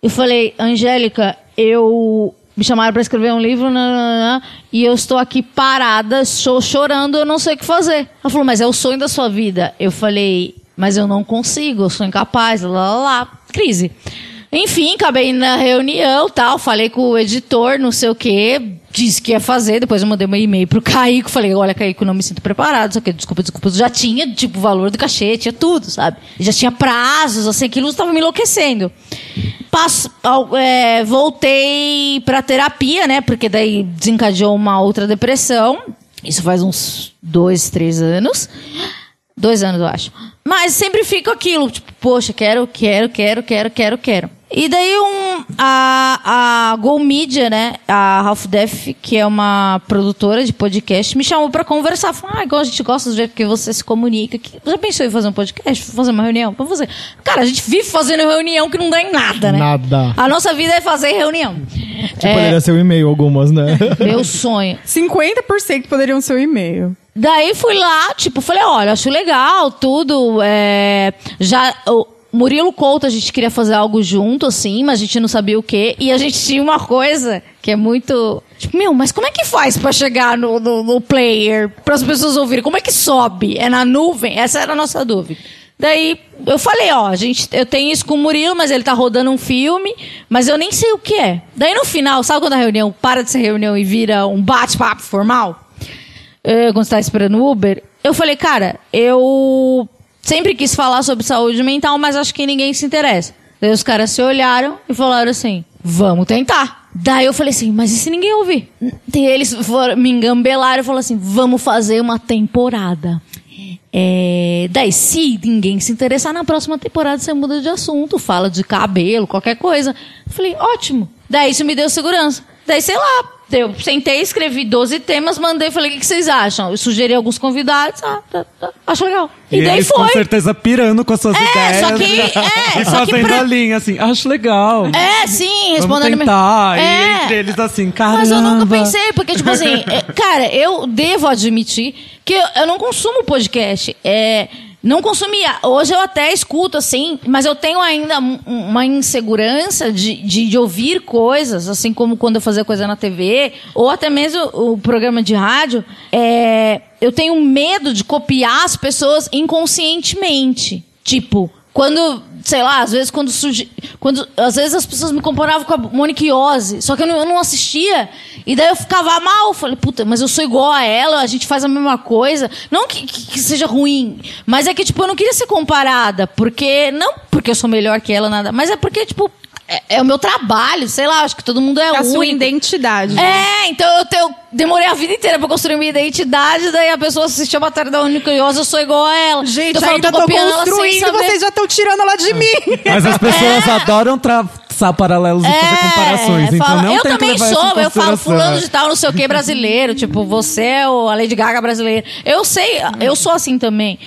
Eu falei, Angélica, eu me chamaram pra escrever um livro nananã, e eu estou aqui parada, cho- chorando, eu não sei o que fazer. Ela falou, mas é o sonho da sua vida. Eu falei, mas eu não consigo, eu sou incapaz, lá, lá, lá. Crise. Enfim, acabei na reunião tal, falei com o editor, não sei o quê, disse que ia fazer, depois eu mandei um e-mail pro Caico, falei, olha, Caico, não me sinto preparado, só que desculpa, desculpa, já tinha, tipo, o valor do cachê, tinha tudo, sabe? Já tinha prazos, assim, aquilo estava me enlouquecendo. Passo, é, voltei pra terapia, né, porque daí desencadeou uma outra depressão, isso faz uns dois, três anos. Dois anos, eu acho. Mas sempre fica aquilo, tipo, poxa, quero, quero, quero, quero, quero, quero. E daí um, a, a Go Media, né, a Half Def, que é uma produtora de podcast, me chamou pra conversar. Falou, ah, igual a gente gosta do jeito que você se comunica. Que, já pensou em fazer um podcast? Fazer uma reunião? Vamos fazer. Cara, a gente vive fazendo reunião que não dá em nada, né? Nada. A nossa vida é fazer reunião. Tipo, é, poderia ser o e-mail algumas, né? meu sonho. 50% poderiam ser o e-mail. Daí fui lá, tipo, falei, olha, acho legal, tudo. é, já. O Murilo Couto, a gente queria fazer algo junto, assim, mas a gente não sabia o quê. E a gente tinha uma coisa que é muito. Tipo, meu, mas como é que faz pra chegar no, no, no player, para as pessoas ouvirem? Como é que sobe? É na nuvem? Essa era a nossa dúvida. Daí eu falei, ó, gente, eu tenho isso com o Murilo, mas ele tá rodando um filme, mas eu nem sei o que é. Daí no final, sabe quando a reunião para de ser reunião e vira um bate-papo formal? Eh, quando você tá esperando o Uber? Eu falei, cara, eu sempre quis falar sobre saúde mental, mas acho que ninguém se interessa. Daí os caras se olharam e falaram assim: vamos tentar. Daí eu falei assim, mas e se ninguém ouvir? Daí eles foram, me engambelaram e falaram assim: vamos fazer uma temporada. É, daí, se ninguém se interessar na próxima temporada, você muda de assunto, fala de cabelo, qualquer coisa. Falei, ótimo. Daí isso me deu segurança. Daí, sei lá, eu sentei, escrevi 12 temas, mandei, falei, o que, que vocês acham? Eu sugeri alguns convidados, ah, tá, tá, acho legal. E, E, daí eles foi. com certeza pirando com as suas É, ideias. só que- é, e só que fazendo pra- a linha assim, acho legal. É, sim, Vamos respondendo. tentar. É. E entre eles assim, caramba. Mas eu nunca pensei, porque, tipo assim, é, cara, eu devo admitir que eu, eu não consumo podcast. É, não consumia. Hoje eu até escuto, assim, mas eu tenho ainda um- uma insegurança de, de, de ouvir coisas, assim como quando eu fazia coisa na TV, ou até mesmo o programa de rádio. É, eu tenho medo de copiar as pessoas inconscientemente. Tipo, quando, sei lá, às vezes quando surge. Quando, às vezes as pessoas me comparavam com a Monique Iose, só que eu não, eu não assistia. E daí eu ficava mal. Falei, puta, mas eu sou igual a ela, a gente faz a mesma coisa. Não que, que, que seja ruim, mas é que, tipo, eu não queria ser comparada. Porque. Não porque eu sou melhor que ela, nada. Mas é porque, tipo, é, é o meu trabalho, sei lá, acho que todo mundo é, É a sua único. identidade. É, então eu, eu demorei a vida inteira pra construir minha identidade, daí a pessoa assistiu a matéria da Única Iosa, eu sou igual a ela. Gente, Então eu ainda tô sem construindo, vocês já estão tirando ela de mim. Mas as pessoas adoram traçar paralelos e fazer comparações. Então fala- não É, eu também sou, eu falo fulano de tal, não sei o que, brasileiro. tipo, você é o- a Lady Gaga brasileira. Eu sei, eu sou assim também.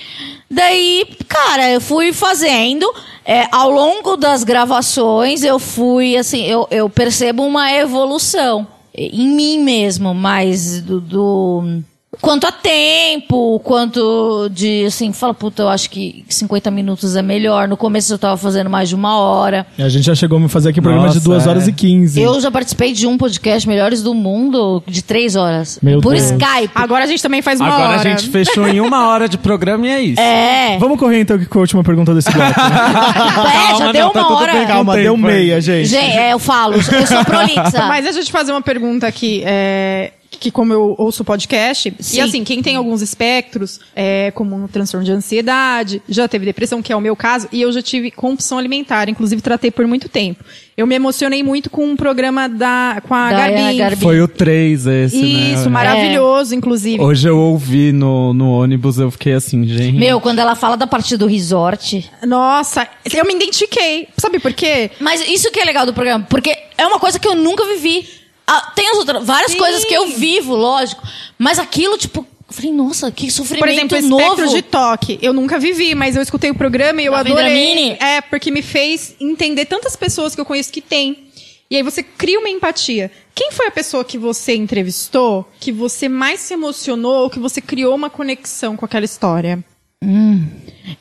Daí, cara, eu fui fazendo. é, ao longo das gravações, eu fui, assim, eu, eu percebo uma evolução em mim mesmo, mas do- do Quanto a tempo, quanto de, assim, fala, puta, eu acho que 50 minutos é melhor. No começo eu tava fazendo mais de uma hora. A gente já chegou a fazer aqui programa Nossa, de 2 é. horas e 15. Eu já participei de um podcast Melhores do Mundo de três horas. Meu por Deus. Skype. Agora a gente também faz uma Agora hora. a gente fechou em uma hora de programa e é isso. É. Vamos correr então que com a última pergunta desse bloco. é, já deu não, tá uma tudo hora. bem, Calma, deu meia, gente. Gente, é, eu falo, eu sou prolixa. Mas deixa eu te fazer uma pergunta aqui. é, que como eu ouço podcast, Sim. e assim, quem tem alguns espectros, é, como um transtorno de ansiedade, já teve depressão, que é o meu caso, e eu já tive compulsão alimentar, inclusive tratei por muito tempo. Eu me emocionei muito com um programa da, com a. Garbi. Foi o 3 esse, né? Isso, maravilhoso, inclusive. Hoje eu ouvi no, no ônibus, eu fiquei assim, gente. Meu, quando ela fala da parte do resort. Nossa, eu me identifiquei. Sabe por quê? Mas isso que é legal do programa, porque é uma coisa que eu nunca vivi. Ah, tem as outras, várias Sim. coisas que eu vivo, lógico. Mas aquilo, tipo, eu falei, nossa, que sofrimento Por exemplo, novo. espectro de toque. Eu nunca vivi, mas eu escutei o programa e eu Da adorei. Vendramini? É, porque me fez entender tantas pessoas que eu conheço que têm. E aí você cria uma empatia. Quem foi a pessoa que você entrevistou, que você mais se emocionou, ou que você criou uma conexão com aquela história?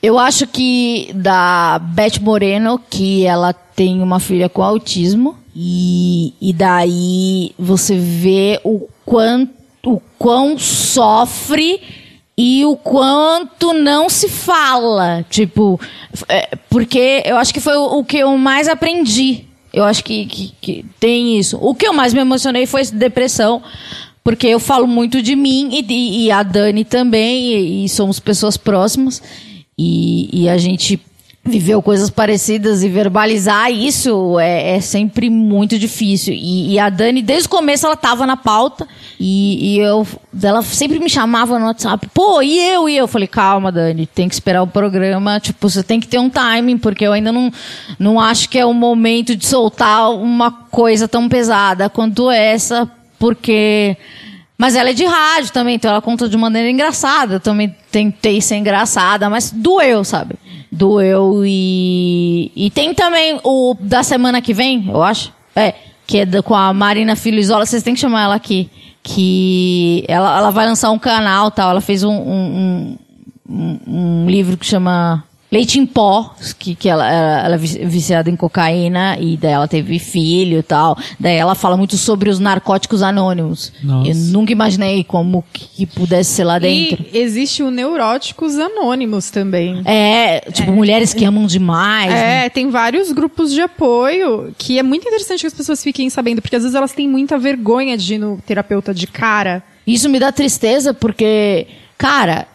Eu acho que da Beth Moreno, que ela tem uma filha com autismo, e, e daí você vê o quanto, o quão sofre e o quanto não se fala. Tipo, é, porque eu acho que foi o, o que eu mais aprendi. Eu acho que, que, que tem isso. O que eu mais me emocionei foi depressão. Porque eu falo muito de mim e, e- a Dani também, e, e somos pessoas próximas. E, e a gente viveu coisas parecidas e verbalizar isso é, é sempre muito difícil. E, a Dani, desde o começo, ela tava na pauta. E, eu, ela sempre me chamava no WhatsApp, pô, e eu? E eu falei, calma, Dani, tem que esperar o programa. Tipo, você tem que ter um timing, porque eu ainda não, não acho que é o momento de soltar uma coisa tão pesada quanto essa, porque. Mas ela é de rádio também, então ela conta de maneira engraçada. Eu também tentei ser engraçada, mas doeu, sabe? Doeu e. E tem também o da semana que vem, eu acho. É, que é com a Marina Filizola, vocês têm que chamar ela aqui. Que ela, ela vai lançar um canal tal. Ela fez um, um, um- um livro que chama leite em pó, que, que ela, ela, é vi- viciada em cocaína e daí ela teve filho e tal. Daí ela fala muito sobre os narcóticos anônimos. Nossa. Eu nunca imaginei como que pudesse ser lá dentro. E existe o Neuróticos Anônimos também. É, tipo, mulheres que amam demais. né? É, tem vários grupos de apoio que é muito interessante que as pessoas fiquem sabendo, porque às vezes elas têm muita vergonha de ir no terapeuta de cara. Isso me dá tristeza porque, cara,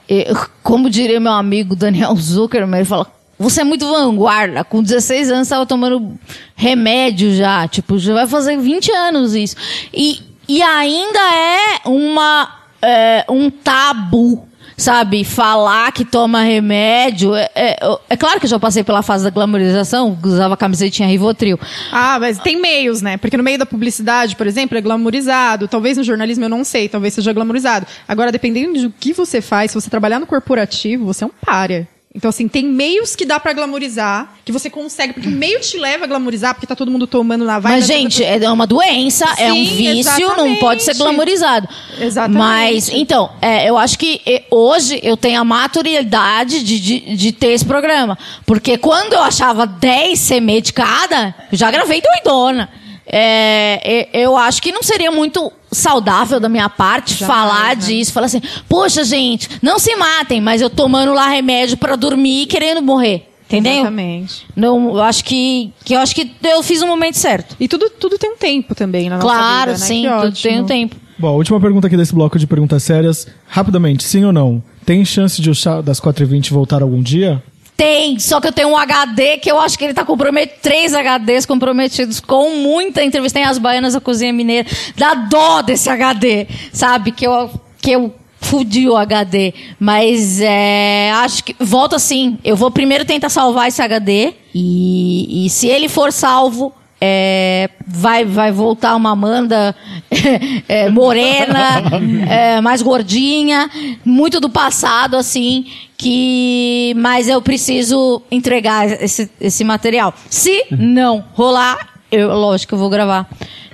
como diria meu amigo Daniel Zuckerman, ele fala. Você é muito vanguarda. Com 16 anos, estava tomando remédio já. Tipo, já vai fazer 20 anos isso. E, e ainda é uma, é, um tabu, sabe? Falar que toma remédio. É, é, é claro que eu já passei pela fase da glamorização, usava camisetinha Rivotril. Ah, mas tem meios, né? Porque no meio da publicidade, por exemplo, é glamourizado. Talvez no jornalismo eu não sei, talvez seja glamourizado. Agora, dependendo do que você faz, se você trabalhar no corporativo, você é um párea. Então, assim, tem meios que dá pra glamourizar, que você consegue, porque o meio te leva a glamourizar, porque tá todo mundo tomando na vibe. Mas, gente, é uma doença, é um Sim, vício, não pode ser exatamente. glamourizado. Exatamente. Mas, então, é, eu acho que eh, hoje eu tenho a maturidade de, de, de ter esse programa. Porque quando eu achava 10 ser medicada, eu já gravei doidona. É, e- eu acho que não seria muito saudável da minha parte falar disso, falar assim, poxa, gente, não se matem, mas eu tomando lá remédio pra dormir e querendo morrer. Entendeu? Exatamente. Não, eu acho que, que eu acho que eu fiz o momento certo. E tudo, tudo tem um tempo também na nossa Claro, vida, né? sim, Que tudo ótimo. tem um tempo. Bom, a última pergunta aqui desse bloco de perguntas sérias. Rapidamente, sim ou não? Tem chance de o chá das 4h20 voltar algum dia? Tem, só que eu tenho um HD que eu acho que ele tá comprometido, três HDs comprometidos com muita entrevista. Tem as baianas, a cozinha mineira. Dá dó desse HD, sabe? Que eu, que eu fudi o HD. Mas é, acho que. Volta assim. Eu vou primeiro tentar salvar esse HD. E, e se ele for salvo. É, vai, vai voltar uma Amanda é, morena, é, mais gordinha, muito do passado, assim, que. Mas eu preciso entregar esse, esse material. Se não rolar, eu, lógico que eu vou gravar.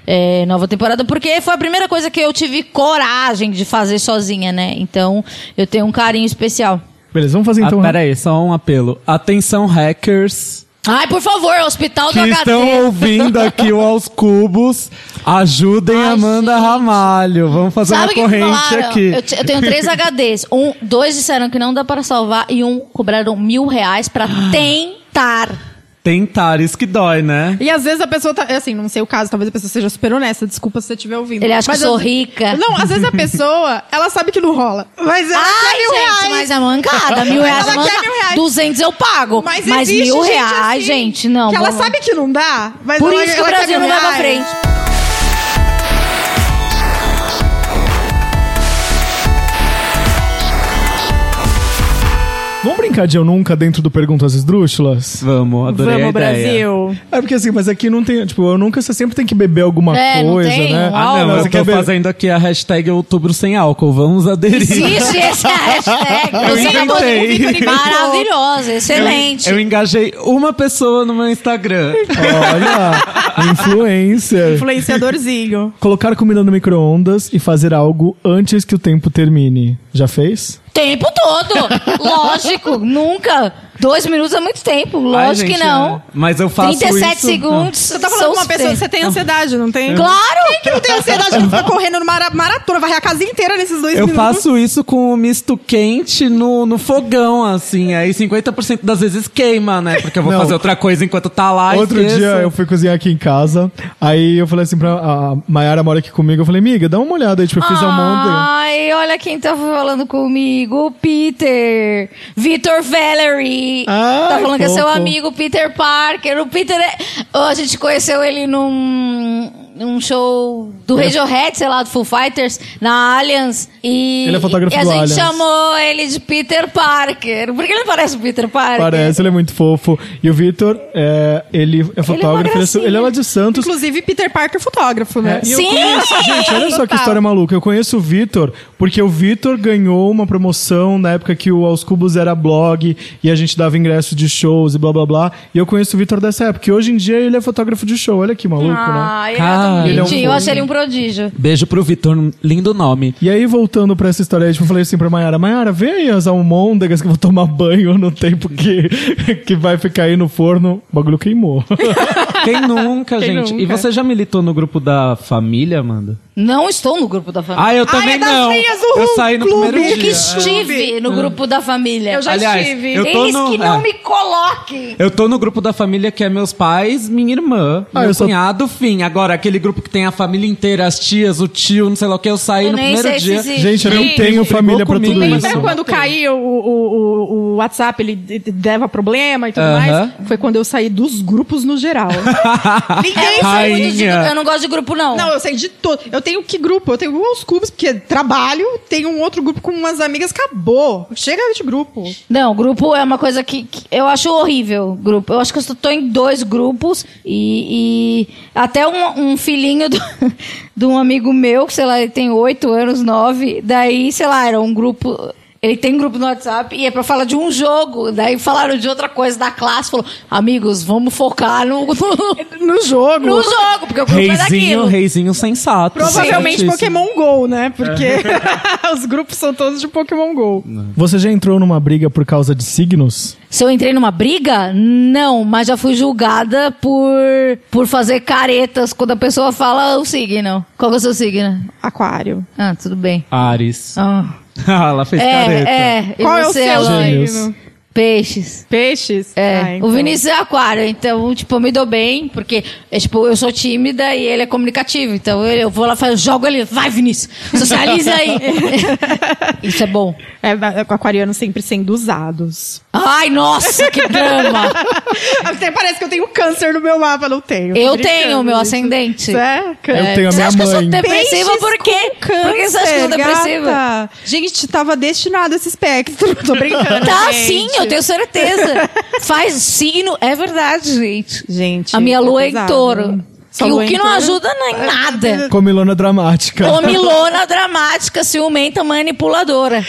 é, nova temporada, porque foi a primeira coisa que eu tive coragem de fazer sozinha, né? Então, eu tenho um carinho especial. Beleza, vamos fazer então. ah, pera aí, só um apelo. Atenção, hackers Ai, por favor, Hospital que do HD. estão ouvindo aqui o Aos Cubos, ajudem Ai, Amanda gente. Ramalho. Vamos fazer Sabe uma corrente aqui. Eu, te- eu tenho três HDs. Um, dois disseram que não dá para salvar e um cobraram mil reais para tentar. Tentar, isso que dói, né? E às vezes a pessoa tá. Assim, não sei o caso, talvez a pessoa seja super honesta. Desculpa se você estiver ouvindo. Ele acha que eu sou rica. Não, às vezes a pessoa, ela sabe que não rola. Mas ela Ai, quer mil gente, reais. mas é mancada. Mil reais é Ela quer mancada. mil reais. Duzentos eu pago. Mas, Mas, existe mil gente reais, assim, gente, não. Que ela vamos- sabe que não dá, mas Por ela, isso que o ela quer Brasil mil não vai pra reais. frente. Brincar de eu nunca dentro do Perguntas Esdrúxulas? Vamos, adorei Vamos, a ideia. Brasil. É porque assim, mas aqui não tem. Tipo, eu nunca, você sempre tem que beber alguma É, não coisa, tem né? um Ah, não, eu Você tô fazendo aqui a hashtag outubro sem álcool. Vamos aderir. Existe essa hashtag. Eu Você acabou de- inventei. Maravilhosa, excelente. Eu engajei uma pessoa no meu Instagram. Olha, influencer. Influenciadorzinho. Colocar comida no micro-ondas e fazer algo antes que o tempo termine. Já fez? Tempo todo. Lógico, nunca. Dois minutos é muito tempo. Ai, Lógico gente, que não. é. Mas eu faço 37 isso- segundos. Você tá falando com uma pessoa, você tem ansiedade, não tem? Claro! Quem que não tem ansiedade de ficar correndo numa mara- maratona, varrer a casa inteira nesses dois Eu minutos? faço isso com o misto quente no, no fogão, assim. Aí 50% das vezes queima, né? Porque eu vou Não. fazer outra coisa enquanto tá lá. Outro esqueço. dia eu fui cozinhar aqui em casa, aí eu falei assim pra. A Mayara mora aqui comigo, eu falei, miga, dá uma olhada aí, tipo, eu fiz almôndega. Ai, olha quem tá falando comigo. O Peter. Vitor Ai, tá falando que é seu amigo Peter Parker. O Peter é... Oh, a gente conheceu ele num, num show do Radiohead, sei lá, do Full Fighters, na Allianz. E, Ele é fotógrafo e a do gente Allianz. chamou ele de Peter Parker. Por que ele parece o Peter Parker? Parece, ele é muito fofo. E o Vitor, é, ele é fotógrafo, ele é, ele é lá de Santos. Inclusive, Peter Parker, fotógrafo, né? É, e eu Sim! conheço- gente, olha só que história maluca. Eu conheço o Vitor porque o Vitor ganhou uma promoção na época que o Aos Cubos era blog e a gente dava ingresso de shows e blá blá blá. E eu conheço o Vitor dessa época. E hoje em dia ele é fotógrafo de show. Olha que maluco, né? Ai, eu Cara, Ele é um eu fofo. achei ele um prodígio. Beijo pro Vitor, lindo nome. E aí, voltando pra essa história tipo, eu falei assim pra Mayara, Mayara, vê aí as almôndegas que eu vou tomar banho no tempo que, que vai ficar aí no forno. O bagulho queimou. Quem nunca, Quem gente? E nunca? você já militou no grupo da família, Amanda? Não estou no grupo da família. Ah, eu Ai, também é das não. eu saí no clube. primeiro eu que dia. estive no grupo da família. Eu já Aliás, estive. eu tô Eles no- que não é. me coloquem. Eu tô no grupo da família que é meus pais, minha irmã, Ah, meu eu sou- cunhado, fim. Agora, aquele grupo que tem a família inteira, as tias, o tio, não sei lá o que, eu saí Eu no nem primeiro sei se dia. existe. Gente, eu não Sim. tenho família pra comigo, tudo mas isso. Sabe quando caiu o, o, o, WhatsApp, ele dava problema e tudo Aham. mais? Foi quando eu saí dos grupos no geral. Ninguém Eu, não sou muito de eu não gosto de grupo, não. Não, eu saí de todo. Eu tenho que grupo? Eu tenho uns clubes, porque trabalho, tenho um outro grupo com umas amigas, acabou. Chega de grupo. Não, grupo é uma coisa que, que eu acho horrível. Grupo. Eu acho que eu estou em dois grupos e, e até um, um filhinho do- de um amigo meu, que sei lá, ele tem oito anos, nove. Daí, sei lá, era um grupo. Ele tem um grupo no WhatsApp e é pra falar de um jogo. Daí falaram de outra coisa da classe. Falou, amigos, vamos focar no, no, No jogo. no jogo, porque o grupo é Reizinho, daquilo. reizinho sensato. Provavelmente. Pokémon GO, né? Porque os grupos são todos de Pokémon GO. Você já entrou numa briga por causa de signos? Se eu entrei numa briga? Não, mas já fui julgada por, por fazer caretas quando a pessoa fala o signo. Qual é o seu signo? Aquário. Ah, tudo bem. Ares. Ah. Ah, Ela fez careta. É, é. E Qual é o seu? Gêmeos. signo? Peixes. Peixes? É, Ah, então. o Vinícius é aquário, então, tipo, eu me dou bem, porque, é, tipo, eu sou tímida e ele é comunicativo, então eu, eu vou lá, faço, jogo ele, vai Vinícius, socializa aí. Isso é bom. É, com aquarianos sempre sendo usados. Ai, nossa, que drama. Até parece que eu tenho câncer no meu mapa, não tenho. Eu tenho o meu ascendente. É, câncer. Eu tenho a você minha acha que eu sou mãe. depressiva Peixes por quê? com Por que você acha que eu sou câncer, depressiva? gata. Gente, tava destinado esse espectro. Tô brincando. Tá gente. sim, eu tenho certeza. Faz signo, é verdade, gente. Gente, A minha é lua é em pesado. touro. Que, lua o que não ajuda em nada. Comilona dramática. Comilona dramática, ciumenta, manipuladora.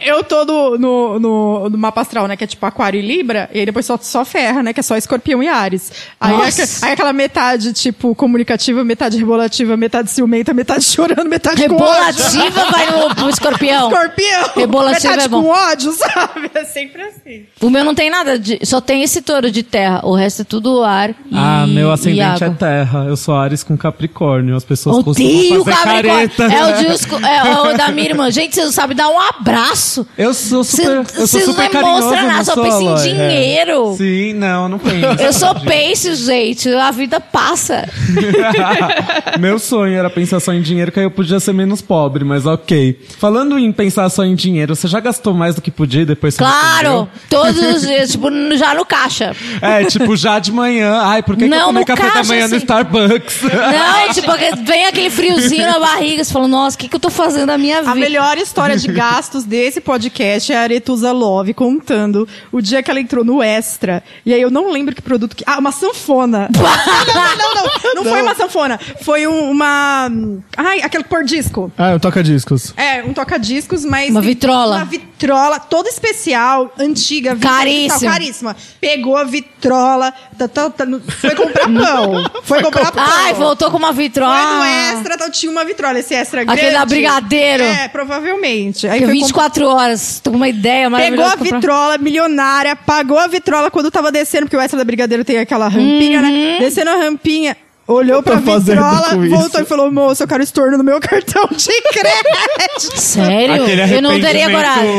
Eu tô no, no, no, no mapa astral, né? Que é tipo aquário e libra. E aí depois só, só ferra, né? Que é só escorpião e ares. Aí, aí aquela metade, tipo, comunicativa, metade rebolativa, metade ciumenta, metade chorando, metade com ódio. Rebolativa vai no, pro escorpião. Escorpião. Rebolativa metade é bom. com ódio, sabe? É sempre assim. O meu não tem nada, de, só tem esse touro de terra. O resto é tudo ar. E, Ah, meu ascendente é terra. Eu sou Ares com Capricórnio. As pessoas Odeio costumam fazer careta. É o, disco, é o da minha irmã. Gente, você não sabe dar um abraço. Eu sou super, Cê- eu sou super não carinhoso, demonstra nada, não só sou, pensa em Aloy? É. dinheiro. Sim, não, não penso. Eu sou peixe, gente. A vida passa. Meu sonho era pensar só em dinheiro, que aí eu podia ser menos pobre, mas ok. Falando em pensar só em dinheiro, você já gastou mais do que podia depois você Claro, todos os dias, tipo, já no caixa. É, tipo, já de manhã. Ai, por que, que Não, no café da caixa, manhã no assim. Starbucks? Não, tipo, vem aquele friozinho na barriga, você fala, nossa, o que, que eu tô fazendo da minha vida? A melhor história de gastos desse podcast é a Aretusa Love contando o dia que ela entrou no Extra. E aí eu não lembro que produto que. Ah, uma sanfona. não, não, não, não. Não foi uma sanfona. Foi um- uma. Ai, aquele por disco. Ah, eu toca discos. É, um toca-discos, mas. Uma vitrola. Uma vitrola toda especial, antiga, Caríssima. caríssima. Pegou a vitrola, tá, tá, tá, no- foi comprar pão. Foi comprar pão. Ai, voltou com uma vitrola. Foi no extra, tal, tinha uma vitrola. Esse extra grande. Aquele da Brigadeiro. É, provavelmente. Aí foi 24 horas, tô com uma ideia Pegou maravilhosa. a de comprar. vitrola milionária, pagou a vitrola quando tava descendo, porque o extra da Brigadeiro tem aquela rampinha, Uhum. né? Descendo a rampinha, olhou pra vitrola, voltou isso? e falou: moço, eu quero estorno no meu cartão de crédito. Sério? Eu não teria coragem.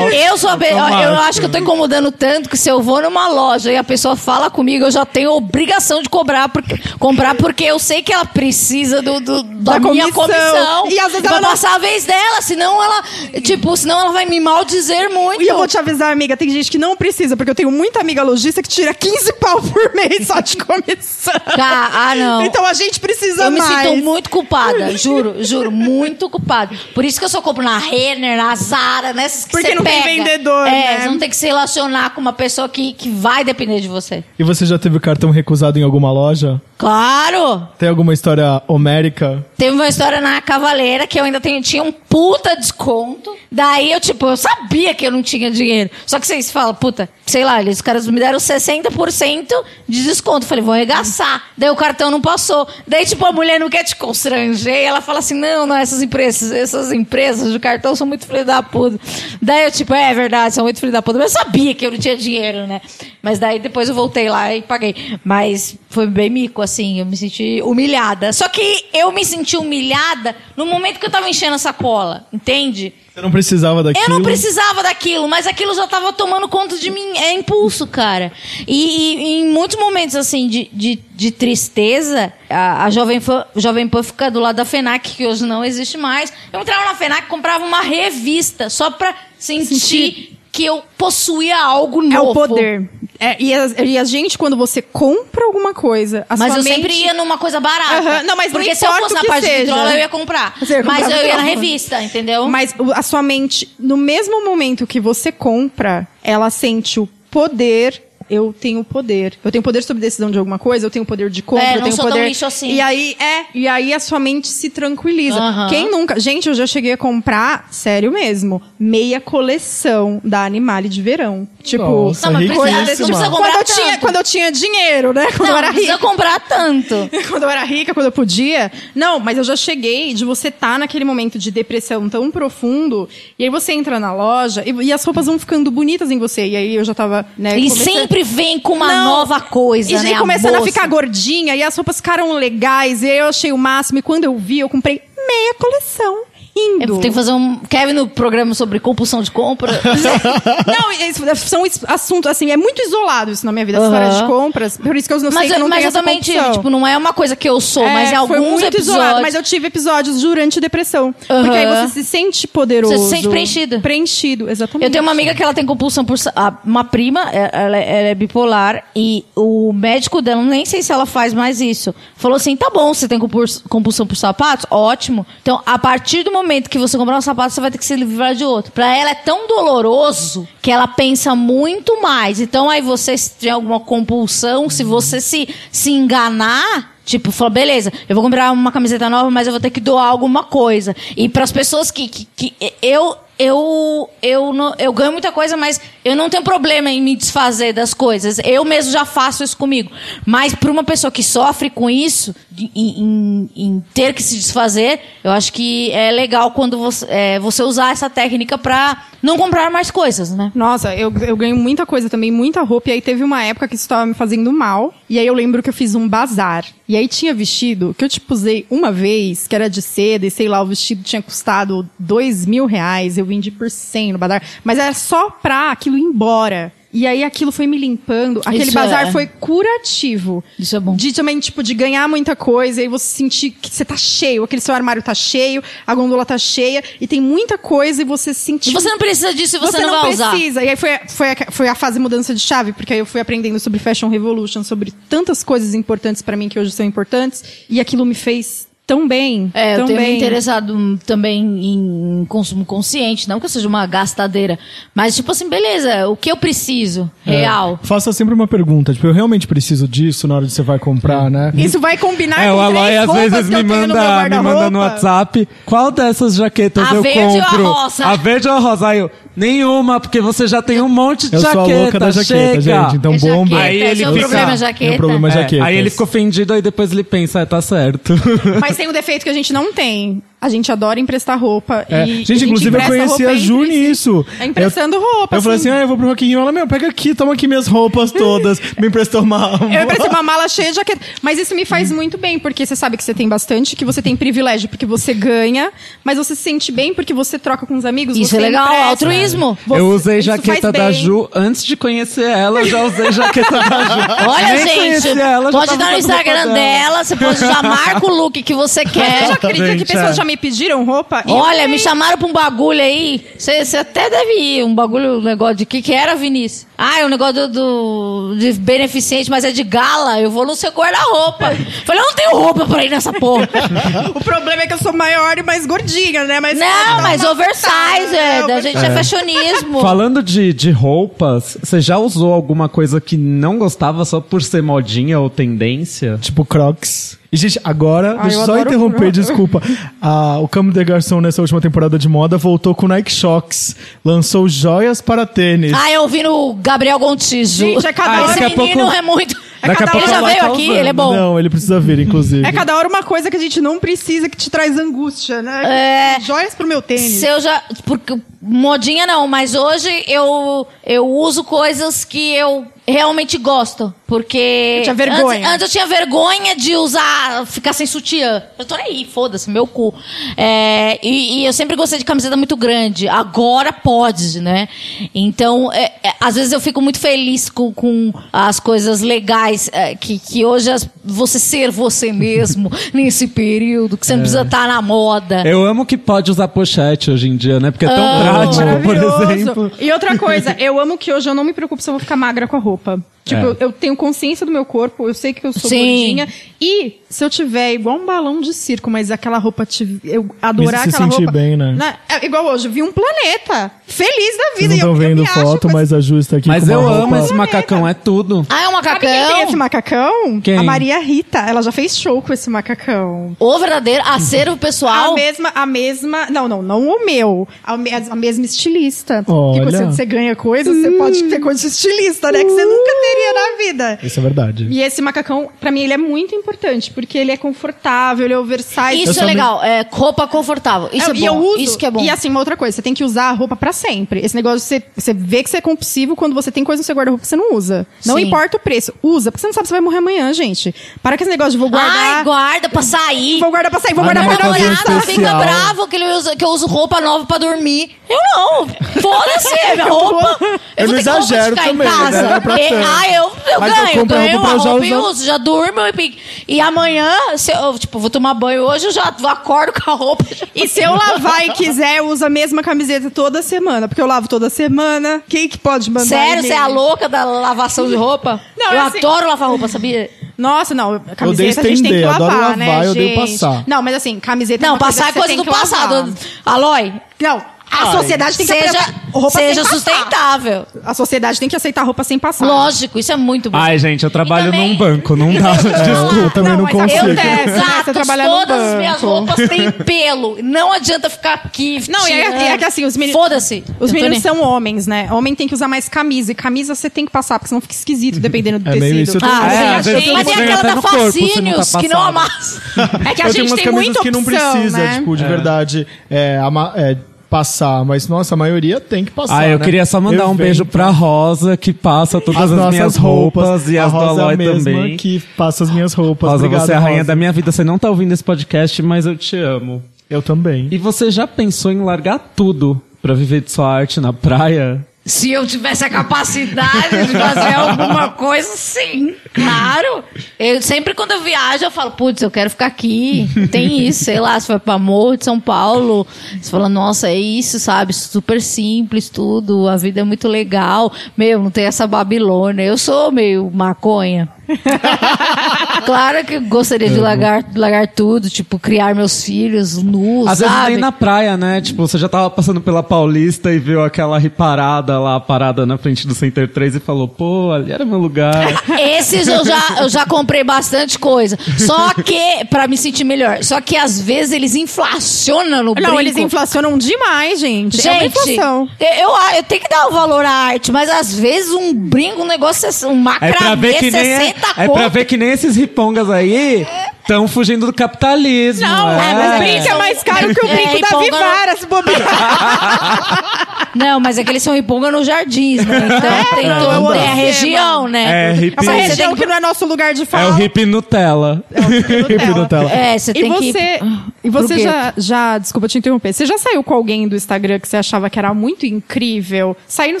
Eu sou eu, acho que eu tô incomodando tanto que se eu vou numa loja e a pessoa fala comigo, eu já tenho obrigação de cobrar porque, comprar porque eu sei que ela precisa do, do- da, Da minha comissão. comissão. E às vezes ela não- passar a vez dela, senão ela, tipo, senão ela vai me maldizer muito. E eu vou te avisar, amiga, tem gente que não precisa, porque eu tenho muita amiga lojista que tira 15 pau por mês só de comissão. Tá, ah, não. Então a gente precisa Eu me mais. sinto muito culpada, juro, juro, muito culpada. Por isso que eu só compro na Renner, na Zara, nessas que Porque você não tem pega. vendedor, É, né? você não tem que se relacionar com uma pessoa que, que vai depender de você. E você já teve cartão recusado em alguma loja? Claro! Tem alguma história homérica? Teve uma história na Cavaleira que eu ainda tenho, tinha um puta desconto. Daí eu, tipo, eu sabia que eu não tinha dinheiro. Só que vocês falam, puta, sei lá, eles, os caras me deram 60% de desconto. Falei, vou arregaçar. Daí o cartão não passou. Daí, tipo, a mulher não quer te constranger. Ela fala assim: não, não, essas empresas, essas empresas de cartão são muito filhos da puta. Daí eu, tipo, é verdade, são muito filhos da puta. Mas eu sabia que eu não tinha dinheiro, né? Mas daí depois eu voltei lá e paguei. Mas foi bem mico, assim, eu me senti humilhada. Só que eu me senti humilhada no momento que eu tava enchendo a sacola, entende? Você não precisava daquilo? Eu não precisava daquilo, mas aquilo já tava tomando conta de mim. É impulso, cara. E, e- e em muitos momentos, assim, de, de, de tristeza, a, a Jovem, Pan, Jovem Pan fica do lado da FENAC, que hoje não existe mais. Eu entrava na FENAC e comprava uma revista só pra sentir, Sentir. que eu possuía algo novo. É o poder. É, e, a, e a gente, quando você compra alguma coisa, a Mas eu mente... sempre ia numa coisa barata. Não, mas Porque se eu fosse na parte de seja. vitrola, eu ia comprar. Você mas eu ia na revista, entendeu? Mas a sua mente, no mesmo momento que você compra, ela sente o poder. Eu tenho poder. Eu tenho poder sobre decisão de alguma coisa, eu tenho poder de compra, É, eu não tenho sou tão poder. lixo assim. E aí é, e aí a sua mente se tranquiliza. Aham. Quem nunca, gente, eu já cheguei a comprar, sério mesmo, meia coleção da Animale de verão. Tipo, Nossa, Não, mas precisa- precisa comprar quando eu tanto. tinha, quando eu tinha dinheiro, né? Quando não, eu era não precisa rica. comprar tanto. quando eu era rica, quando eu podia. Não, mas eu já cheguei de você estar naquele momento de depressão tão profundo, e aí você entra na loja e, e as roupas vão ficando bonitas em você. E aí eu já tava, né? E comecei- sempre vem com uma Não. nova coisa, E né? aí começando a moça? ficar gordinha, e as roupas ficaram legais, e aí eu achei o máximo. E quando eu vi, eu comprei meia coleção. Indo. Eu tenho que fazer um Kevin no programa sobre compulsão de compra. Não, isso- são assuntos, assim, é muito isolado isso na minha vida, essa Aham. história de compras. Por isso que eu não sei mas que eu não mas eu tive, compulsão. tipo, não é uma coisa que eu sou, É, mas foi alguns muito episódios. isolado, mas eu tive episódios durante depressão. Porque aí você se sente poderoso. Você se sente preenchido. Preenchido, exatamente. Eu tenho uma amiga que ela tem compulsão por. Uma prima, é- ela, é- ela é bipolar, e o médico dela, nem sei se ela faz mais isso, falou assim: tá bom, você tem compul- compulsão por sapatos? Ótimo. Então, a partir do momento que você comprar um sapato, você vai ter que se livrar de outro. Pra ela é tão doloroso que ela pensa muito mais. Então, aí você se tem alguma compulsão, se você se, se enganar. Tipo, falou, beleza, eu vou comprar uma camiseta nova, mas eu vou ter que doar alguma coisa. E para as pessoas que, que, que eu eu eu não, eu ganho muita coisa, mas eu não tenho problema em me desfazer das coisas. Eu mesmo já faço isso comigo. Mas para uma pessoa que sofre com isso, em, em- ter que se desfazer, eu acho que é legal quando você, é, você usar essa técnica para não comprar mais coisas, né? Nossa, eu, eu ganho muita coisa também, muita roupa. E aí teve uma época que isso tava me fazendo mal. E aí eu lembro que eu fiz um bazar. E aí tinha vestido que eu, tipo, usei uma vez, que era de seda, e sei lá, o vestido tinha custado dois mil reais. Eu vendi por cem no bazar. Mas era só pra aquilo ir embora. E aí aquilo foi me limpando. Aquele Isso bazar é- foi curativo. Isso é bom. De também, tipo, de ganhar muita coisa e aí você sentir que você tá cheio, aquele seu armário tá cheio, a gondola tá cheia, e tem muita coisa e você sentir. E você não precisa disso e você, Você não, não, vai usar. precisa. E aí foi, foi, a, foi a fase mudança de chave, porque aí eu fui aprendendo sobre Fashion Revolution, sobre tantas coisas importantes pra mim que hoje são importantes, e aquilo me fez tão bem. É, eu tenho me interessado também em consumo consciente, não que eu seja uma gastadeira, mas tipo assim, beleza, o que eu preciso, real. É, faça sempre uma pergunta, tipo, eu realmente preciso disso na hora de você vai comprar, né? Isso vai combinar É, com o Aloy às vezes me manda, me manda no. WhatsApp qual dessas jaquetas A eu verde ou a rosa? A verde ou a rosa? Aí eu, nenhuma, porque você já tem um monte de Eu jaqueta. sou a louca da jaqueta, chega. gente, então É bomba. jaqueta, Aí ele fica- problema é jaqueta. É É, aí ele ficou ofendido, aí depois ele pensa, é, tá certo. Mas tem um defeito que a gente não tem. A gente adora emprestar roupa. É. E, gente, inclusive eu empresta conheci a Ju nisso. É emprestando roupa. Eu falei assim, ah, eu vou pro Rock in Rio. Ela, meu, pega aqui, toma aqui minhas roupas todas. Me emprestou uma... Eu emprestei uma mala cheia de jaqueta. Mas isso me faz muito bem, porque você sabe que você tem bastante, que você tem privilégio porque você ganha, mas você se sente bem porque você troca com os amigos. Isso você é legal, empresta. altruísmo. Você- eu usei jaqueta da. Ju antes de conhecer ela, eu já usei jaqueta da Ju. Olha, Nem gente, ela, já pode dar no Instagram dela. dela, você pode já marca o look que você Você já quer. acredita que Gente, pessoas é. já me me pediram roupa. Olha, me chamaram pra um bagulho aí. Você até deve ir. Um bagulho, um negócio de que que era, Vinícius? Ah, é um negócio do, do- de beneficente, mas é de gala. Eu vou no seu guarda-roupa. Falei, eu não tenho roupa pra ir nessa porra. O problema é que eu sou maior e mais gordinha, né? Mas não, dá mas oversize, é. Da gente é, fashionismo. Falando de, de roupas, você já usou alguma coisa que não gostava só por ser modinha ou tendência? Tipo Crocs. E, gente, agora, Ai, deixa eu só interromper, Crocs. desculpa. Ah, o Camo de Garçom, nessa última temporada de moda, voltou com Nike Shocks. Lançou joias para tênis. Ah, eu ouvi no Gabriel Gontijo. Gente, é cada Ah, Esse menino pouco- é muito. A cada pouco Ele já veio tá aqui, usando. ele é bom. Não, ele precisa vir, inclusive. É cada hora uma coisa que a gente não precisa, que te traz angústia, né? É. Joias pro meu tênis. Se eu já. Porque, modinha não, mas hoje eu, eu uso coisas que eu realmente gosto. Porque. Eu tinha vergonha. Antes, antes eu tinha vergonha de usar, ficar sem sutiã. Eu tô aí, foda-se, meu cu. É, e, e eu sempre gostei de camiseta muito grande. Agora pode, né? Então, é, é, às vezes eu fico muito feliz com, com as coisas legais é, que, que hoje as- você ser você mesmo nesse período, que você não É. precisa estar na moda. Eu amo que pode usar pochete hoje em dia, né? Porque é tão Ah, prático, por exemplo. E outra coisa, eu amo que hoje eu não me preocupo se eu vou ficar magra com a roupa. Tipo, É. eu, eu tenho consciência do meu corpo, eu sei que eu sou Sim. gordinha. E se eu tiver igual um balão de circo, mas aquela roupa, te, eu adorar se aquela sentir roupa. bem, né? é igual hoje, eu vi um planeta. Feliz da Vocês vida. não e estão vendo foto, mas a Ju está aqui Mas com uma eu roupa... amo esse macacão, é tudo. Ah, é um Sabe quem tem macacão? esse macacão? Quem? A Maria Rita. Ela já fez show com esse macacão. O verdadeiro acervo pessoal. A mesma, a mesma. Não, não, não o meu. A, me- a mesma estilista. Olha. Porque você, você ganha coisa, você pode ter coisa de estilista, né? Que você nunca teria na vida. Isso é verdade. E esse macacão, pra mim, ele é muito importante, porque ele é confortável, ele é oversize. Isso é legal. É roupa confortável. Isso é, e bom. eu uso, Isso que é bom. E assim, uma outra coisa, você tem que usar a roupa pra sempre. Esse negócio, você, você vê que você é compulsivo quando você tem coisa no seu guarda-roupa que você não usa. Não Sim. importa o preço, usa, porque você não sabe se vai morrer amanhã, gente. Para com esse negócio de vou guardar. Ai, guarda pra sair. Vou guardar pra sair, vou Ah, guardar não, pra um olhada. namorado fica bravo que, ele usa, que eu uso roupa nova pra dormir. Eu não. Foda-se, é minha roupa. Eu não roupa de exagero ficar também, em casa. né? Não é pra E- ah, eu, eu Mas ganho. Eu compro a ganho roupa uma roupa e usar. uso. Já durmo e, e amanhã, se eu, tipo, vou tomar banho hoje, eu já acordo com a roupa. E se eu lavar e quiser, eu uso a mesma camiseta toda semana. Porque eu lavo toda semana. Quem que pode mandar Sério, você é a louca da lavação de roupa? Não, eu assim- adoro lavar roupa, sabia? Nossa, não. Camiseta a gente tem que estender, lavar, adoro lavar, né, eu gente? passar. Não, mas assim, camiseta é Não, coisa passar é que você coisa do passado. Aloy, Não, a sociedade tem que seja, roupa seja sem passar. sustentável. A sociedade tem que aceitar roupa sem passar. Lógico, isso é muito bom. Ai, gente, eu trabalho também- num banco, não dá. É, eu também não, consigo. né? Você Exato, todas as minhas roupas têm pelo. Não adianta ficar aqui. Não, e é, é que assim, os meninos. Foda-se. Os Eu meninos são homens, né? Homem tem que usar mais camisa. E camisa você tem que passar, porque senão fica esquisito, dependendo do É meio tecido. isso. Ah, É, sim, às vezes. Mas tem aquela da corpo, não tá Facínios, que não amassa. É que a eu tenho gente tem camisas muita que não opção, precisa, né? tipo, de verdade, é, ama- é, passar. Mas, nossa, a maioria tem que passar, Ah, eu né? queria só mandar um Evento. beijo pra Rosa, que passa todas as, nossas minhas roupas, e a as do Rosa é a Aloy também. que passa as minhas roupas. Rosa, Obrigado, você é a rainha Rosa. da minha vida. Você não tá ouvindo esse podcast, mas eu te amo. Eu também. E você já pensou em largar tudo pra viver de sua arte na praia? Se eu tivesse a capacidade de fazer alguma coisa, sim. Claro. Eu sempre quando eu viajo, eu falo, putz, eu quero ficar aqui. Tem isso, sei lá, se foi pra Morro de São Paulo. Você fala, nossa, é isso, sabe? Super simples tudo. A vida é muito legal. Meu, não tem essa Babilônia. Eu sou meio maconha. claro que gostaria de largar, largar tudo, tipo, criar meus filhos nus, Às vezes sabe? nem na praia, né? Tipo, você já tava passando pela Paulista e viu aquela riparada lá, parada na frente do Center 3 e falou, pô, ali era meu lugar. Esses eu já, eu já comprei bastante coisa. Só que, pra me sentir melhor. Só que às vezes eles inflacionam no brinco. Não, eles inflacionam demais, gente. é uma Gente, inflação. eu, eu, eu tenho que dar o valor à arte, mas às vezes um brinco, um negócio, é- um É pra ver macramê, que nem, 60 é, é pra ver que nem esses ripongas aí estão fugindo do capitalismo. Não, é. o brinco é mais caro que o É, brinco da empolga- Vivara, se bobear. Não, mas é que eles são riponga nos jardins, né? Então tem não, todo, não é a região, né? É, hippie. Essa região tem que não é nosso lugar de É fala. o hippie Nutella. Hippie Nutella. É, você E tem que... você, e Pro você já, já, desculpa te interromper, você já saiu com alguém do Instagram que você achava que era muito incrível? Sair no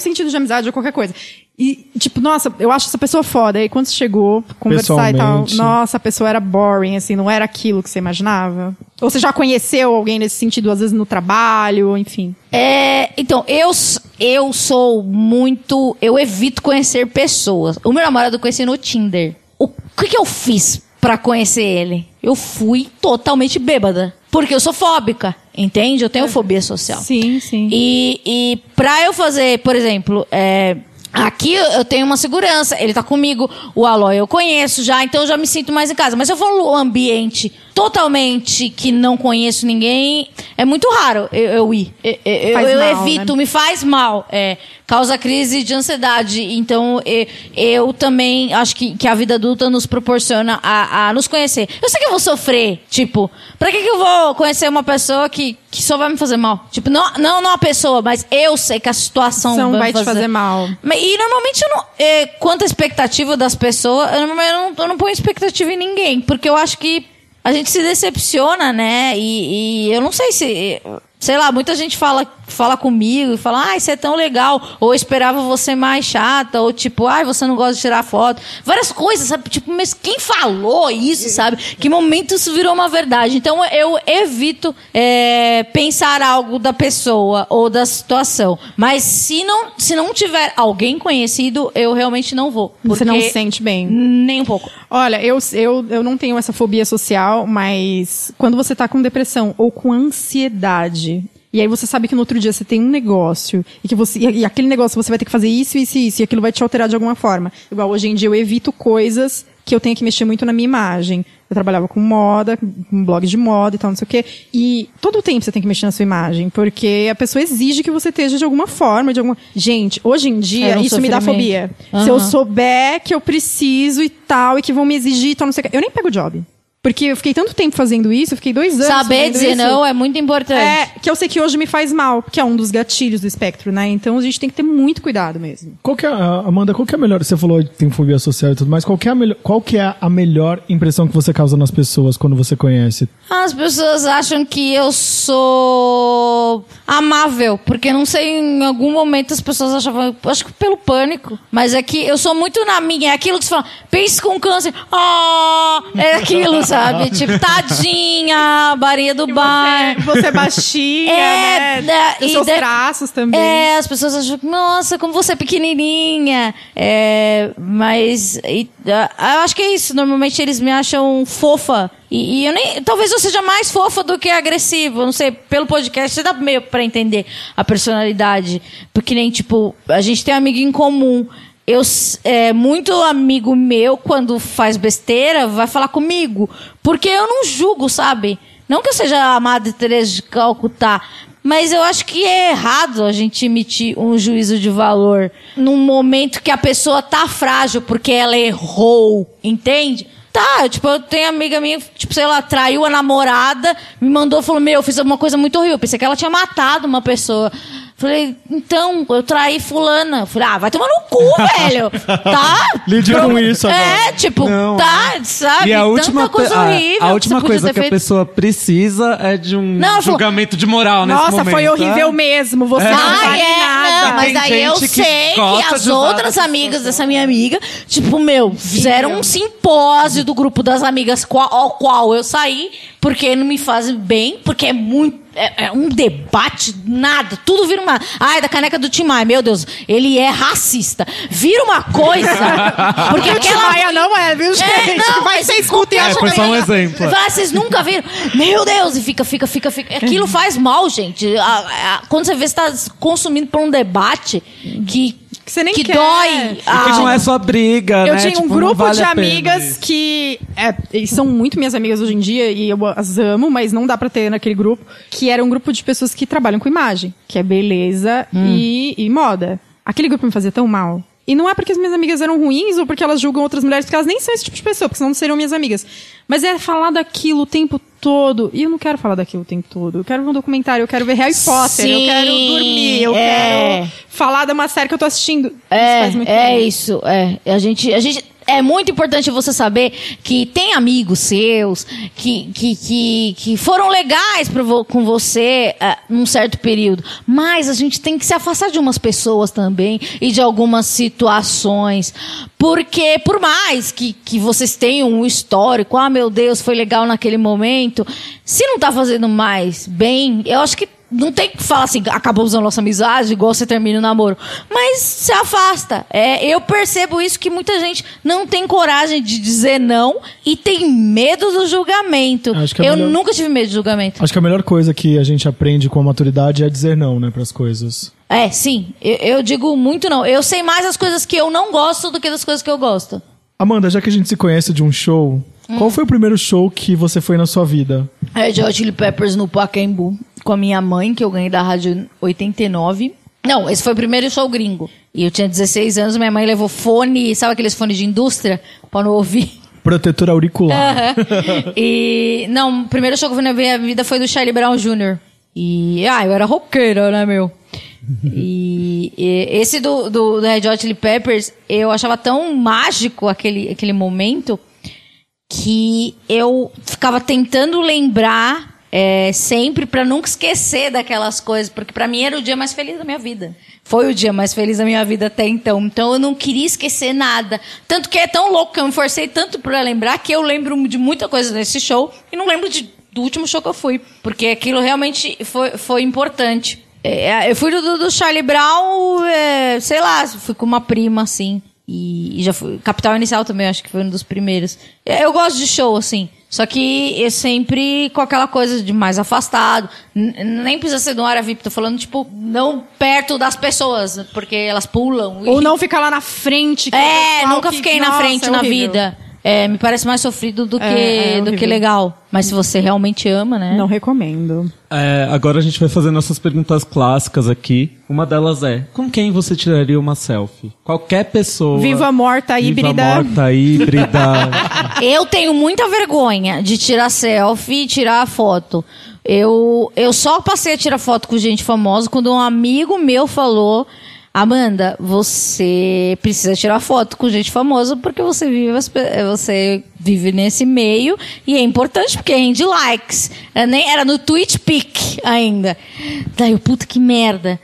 sentido de amizade ou qualquer coisa. E, tipo, nossa, eu acho essa pessoa foda. Aí quando você chegou, conversar e tal, nossa, a pessoa era boring, assim, não era aquilo que você imaginava. Ou você já conheceu alguém nesse sentido, às vezes no trabalho, enfim. É, então, eu, eu sou muito. Eu evito conhecer pessoas. O meu namorado eu conheci no Tinder. O que, que eu fiz pra conhecer ele? Eu fui totalmente bêbada. Porque eu sou fóbica, entende? Eu tenho fobia social. Sim, sim. E, e pra eu fazer, por exemplo, é, aqui eu tenho uma segurança, ele tá comigo, o Aloy eu conheço já, então eu já me sinto mais em casa. Mas se eu for num ambiente totalmente que não conheço ninguém, é muito raro eu, eu ir. Eu, eu- Faz eu mal, evito, né? me faz mal. É, causa crise de ansiedade. Então, eu, também acho que, que a vida adulta nos proporciona a, a nos conhecer. Eu sei que eu vou sofrer. Tipo, pra que, que eu vou conhecer uma pessoa que, que só vai me fazer mal? Tipo, não, não, não a pessoa, mas eu sei que a situação São vai, vai me te fazer mal. E normalmente eu não. É, quanto à expectativa das pessoas, eu não, eu, não, eu não ponho expectativa em ninguém. Porque eu acho que a gente se decepciona, né? E, e eu não sei se. Sei lá, muita gente fala, fala comigo e fala, ai, você é tão legal. Ou eu esperava você mais chata. Ou tipo, ai, você não gosta de tirar foto. Várias coisas, sabe? Tipo, mas quem falou isso, sabe? Que momento isso virou uma verdade? Então eu evito é, pensar algo da pessoa ou da situação. Mas se não, se não tiver alguém conhecido, eu realmente não vou. Você não se sente bem. Nem um pouco. Olha, eu, eu, eu não tenho essa fobia social, mas quando você tá com depressão ou com ansiedade, e aí você sabe que no outro dia você tem um negócio, e que você. E, aquele negócio você vai ter que fazer isso, isso e isso, e aquilo vai te alterar de alguma forma. Igual hoje em dia eu evito coisas que eu tenho que mexer muito na minha imagem. Eu trabalhava com moda, com blog de moda e tal, não sei o quê. E todo o tempo você tem que mexer na sua imagem, porque a pessoa exige que você esteja de alguma forma, de alguma. Gente, hoje em dia, um isso me dá fobia. Se eu souber que eu preciso e tal, e que vão me exigir e tal, não sei o que. Eu nem pego job. Porque eu fiquei tanto tempo fazendo isso, eu fiquei dois anos. Saber dizer isso. não é muito importante. É, que eu sei que hoje me faz mal, que é um dos gatilhos do espectro, né? Então a gente tem que ter muito cuidado mesmo. Qual que é, a- Amanda, qual que é a melhor? Você falou que tem fobia social e tudo mais. Qual que, é a melhor, qual que é a melhor impressão que você causa nas pessoas quando você conhece? As pessoas acham que eu sou amável, porque não sei, em algum momento as pessoas achavam, acho que pelo pânico, mas é que eu sou muito na minha, é aquilo que você fala, pense com câncer, ah, é aquilo, sabe? Tipo, tadinha, barinha do bar. Você, você é baixinha, É, né? e seus de- traços também. É, as pessoas acham, nossa, como você é pequenininha. É, mas e, eu acho que é isso. Normalmente eles me acham fofa. E, e eu nem, talvez eu seja mais fofa do que agressiva. Não sei, pelo podcast você dá meio pra entender a personalidade. Porque nem, tipo, a gente tem um amigo em comum. Eu, é, muito amigo meu, quando faz besteira, vai falar comigo. Porque eu não julgo, sabe? Não que eu seja a Madre Teresa de Calcutá, mas eu acho que é errado a gente emitir um juízo de valor num momento que a pessoa tá frágil porque ela errou, entende? Tá, tipo, eu tenho amiga minha, tipo, sei lá, traiu a namorada, me mandou, falou, meu, eu fiz alguma coisa muito horrível. Pensei que ela tinha matado uma pessoa. Falei, então, eu traí fulana. Falei, ah, vai tomar no cu, velho. Tá? Lide com isso agora. É, tipo, Não, tá, sabe? E a última, Tanta coisa coi- a- horrível. a, que última podia coisa que a feito. pessoa precisa é de um Não, falou- julgamento de moral nesse Nossa, momento. foi horrível é? mesmo. Você É. não Ah, vale é, nada. não, mas aí eu que sei que, gosta as outras amigas dessa minha amiga, tipo, meu, fizeram um simpósio do grupo das amigas qual, ao qual eu saí, porque não me fazem bem, porque é muito. É, é um debate, nada, tudo vira uma. Ai, da caneca do Tim Maia, meu Deus, ele é racista. Vira uma coisa. Porque O Tim aquela. Maia não é, viu, gente? É, não, Vai ser escuta e acha foi só um é- exemplo. Fala, vocês nunca viram? Meu Deus, e fica, fica, fica, fica. Aquilo faz mal, gente. A- a- quando você vê você tá consumindo por um debate que, Que você nem que quer. dói. E que não é só briga, Eu né? tinha um Tipo, grupo vale de amigas que é, são muito minhas amigas hoje em dia e eu as amo, mas não dá pra ter naquele grupo, que era um grupo de pessoas que trabalham com imagem, que é beleza e, e moda. Aquele grupo me fazia tão mal. E não é porque as minhas amigas eram ruins ou porque elas julgam outras mulheres, porque elas nem são esse tipo de pessoa, porque senão não seriam minhas amigas. Mas é falar daquilo o tempo todo. E eu não quero falar daquilo o tempo todo. Eu quero ver um documentário, eu quero ver Harry Potter, eu Sim, quero dormir, eu é. quero falar de uma série que eu tô assistindo. Isso É, faz muito é bem. isso. É. A gente, a gente. É muito importante você saber que tem amigos seus que, que, que, que foram legais com você uh, num certo período. Mas a gente tem que se afastar de umas pessoas também e de algumas situações. Porque, por mais que, que vocês tenham um histórico, ah, meu Deus, foi legal naquele momento, se não tá fazendo mais bem, eu acho que não tem que falar assim, acabamos a nossa amizade, igual você termina o namoro. Mas se afasta. É, eu percebo isso que muita gente não tem coragem de dizer não e tem medo do julgamento. É eu melhor- nunca tive medo de julgamento. Acho que a melhor coisa que a gente aprende com a maturidade é dizer não, né, pras coisas. É, sim. Eu, eu digo muito não. Eu sei mais as coisas que eu não gosto do que das coisas que eu gosto. Amanda, já que a gente se conhece de um show, qual foi o primeiro show que você foi na sua vida? Red Hot Chili Peppers no Pacaembu com a minha mãe, que eu ganhei da rádio 89. Não, esse foi o primeiro show gringo. E eu tinha 16 anos, minha mãe levou fone, sabe aqueles fones de indústria? Pra não ouvir. Protetor auricular. e. Não, o primeiro show que eu fui na minha vida foi do Charlie Brown Jr. E. Ah, eu era roqueira, né, meu? E, e esse do, do, do Red Hot Chili Peppers, eu achava tão mágico aquele, aquele momento que eu ficava tentando lembrar é, sempre pra nunca esquecer daquelas coisas, porque pra mim era o dia mais feliz da minha vida. Foi o dia mais feliz da minha vida até então. Então eu não queria esquecer nada. Tanto que é tão louco que eu me forcei tanto pra lembrar que eu lembro de muita coisa desse show e não lembro de- do último show que eu fui, porque aquilo realmente foi, foi importante. É, eu fui do, do- do Charlie Brown, é, sei lá, fui com uma prima, assim. E, e já fui. Capital Inicial também, acho que foi um dos primeiros. É, Eu gosto de show, assim. Só que eu sempre com aquela coisa de mais afastado. Nem precisa ser no área VIP, tô falando, tipo, não perto das pessoas, porque elas pulam. Ou e- não ficar lá na frente. que É, nunca que- fiquei na Nossa, frente é na vida. É, me parece mais sofrido do que, É, é do que legal. Mas se você realmente ama, né? Não recomendo. É, agora a gente vai fazer nossas perguntas clássicas aqui. Uma delas é: com quem você tiraria uma selfie? Qualquer pessoa. Viva morta, Viva híbrida. morta, híbrida. Eu tenho muita vergonha de tirar selfie e tirar foto. Eu, eu só passei a tirar foto com gente famosa quando um amigo meu falou: Amanda, você precisa tirar foto com gente famosa porque você vive, você vive nesse meio e é importante porque rende likes. Era, nem, era no Twitch Pic ainda. Daí eu, puta que merda.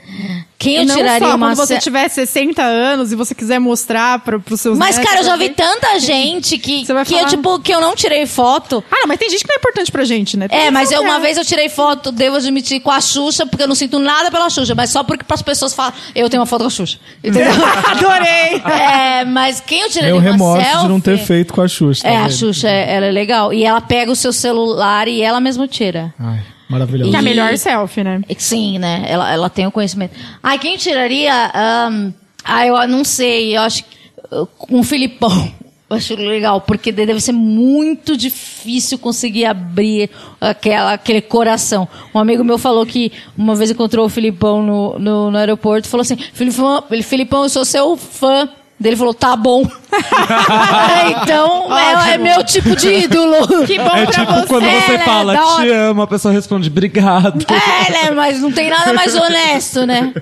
Quem eu não tiraria só, uma quando você se- tiver 60 anos e você quiser mostrar para os seus Mas, netos, cara, eu já vi tanta gente que, Você vai que eu, falar- tipo, que eu não tirei foto. Ah, não, mas tem gente que não é importante pra gente, né? Tem É, mas eu, uma quer. vez eu tirei foto, devo admitir, com a Xuxa, porque eu não sinto nada pela Xuxa, mas só porque as pessoas falam, eu tenho uma foto com a Xuxa. Entendeu? Adorei! é, mas quem eu tirei Meu remorso selfie... de não ter feito com a Xuxa. tá É, a Xuxa, é- ela é legal. E ela pega o seu celular e ela mesma tira. Ai, maravilhoso. É a E- melhor selfie, né? Sim, né? Ela, ela tem o conhecimento. Ai, quem tiraria... ahn, ah, eu não sei. Eu acho que... uh, Com o Filipão. Eu acho legal, porque deve ser muito difícil conseguir abrir aquela, aquele coração. Um amigo meu falou que uma vez encontrou o Filipão no, no, no aeroporto e falou assim: Filipão, Filipão, eu sou seu fã. Ele falou, tá bom. então, é, é meu tipo de ídolo. Que bom é pra tipo você. quando você É, né? fala, hora. te amo, a pessoa responde, obrigado. É, né? Mas não tem nada mais honesto, né?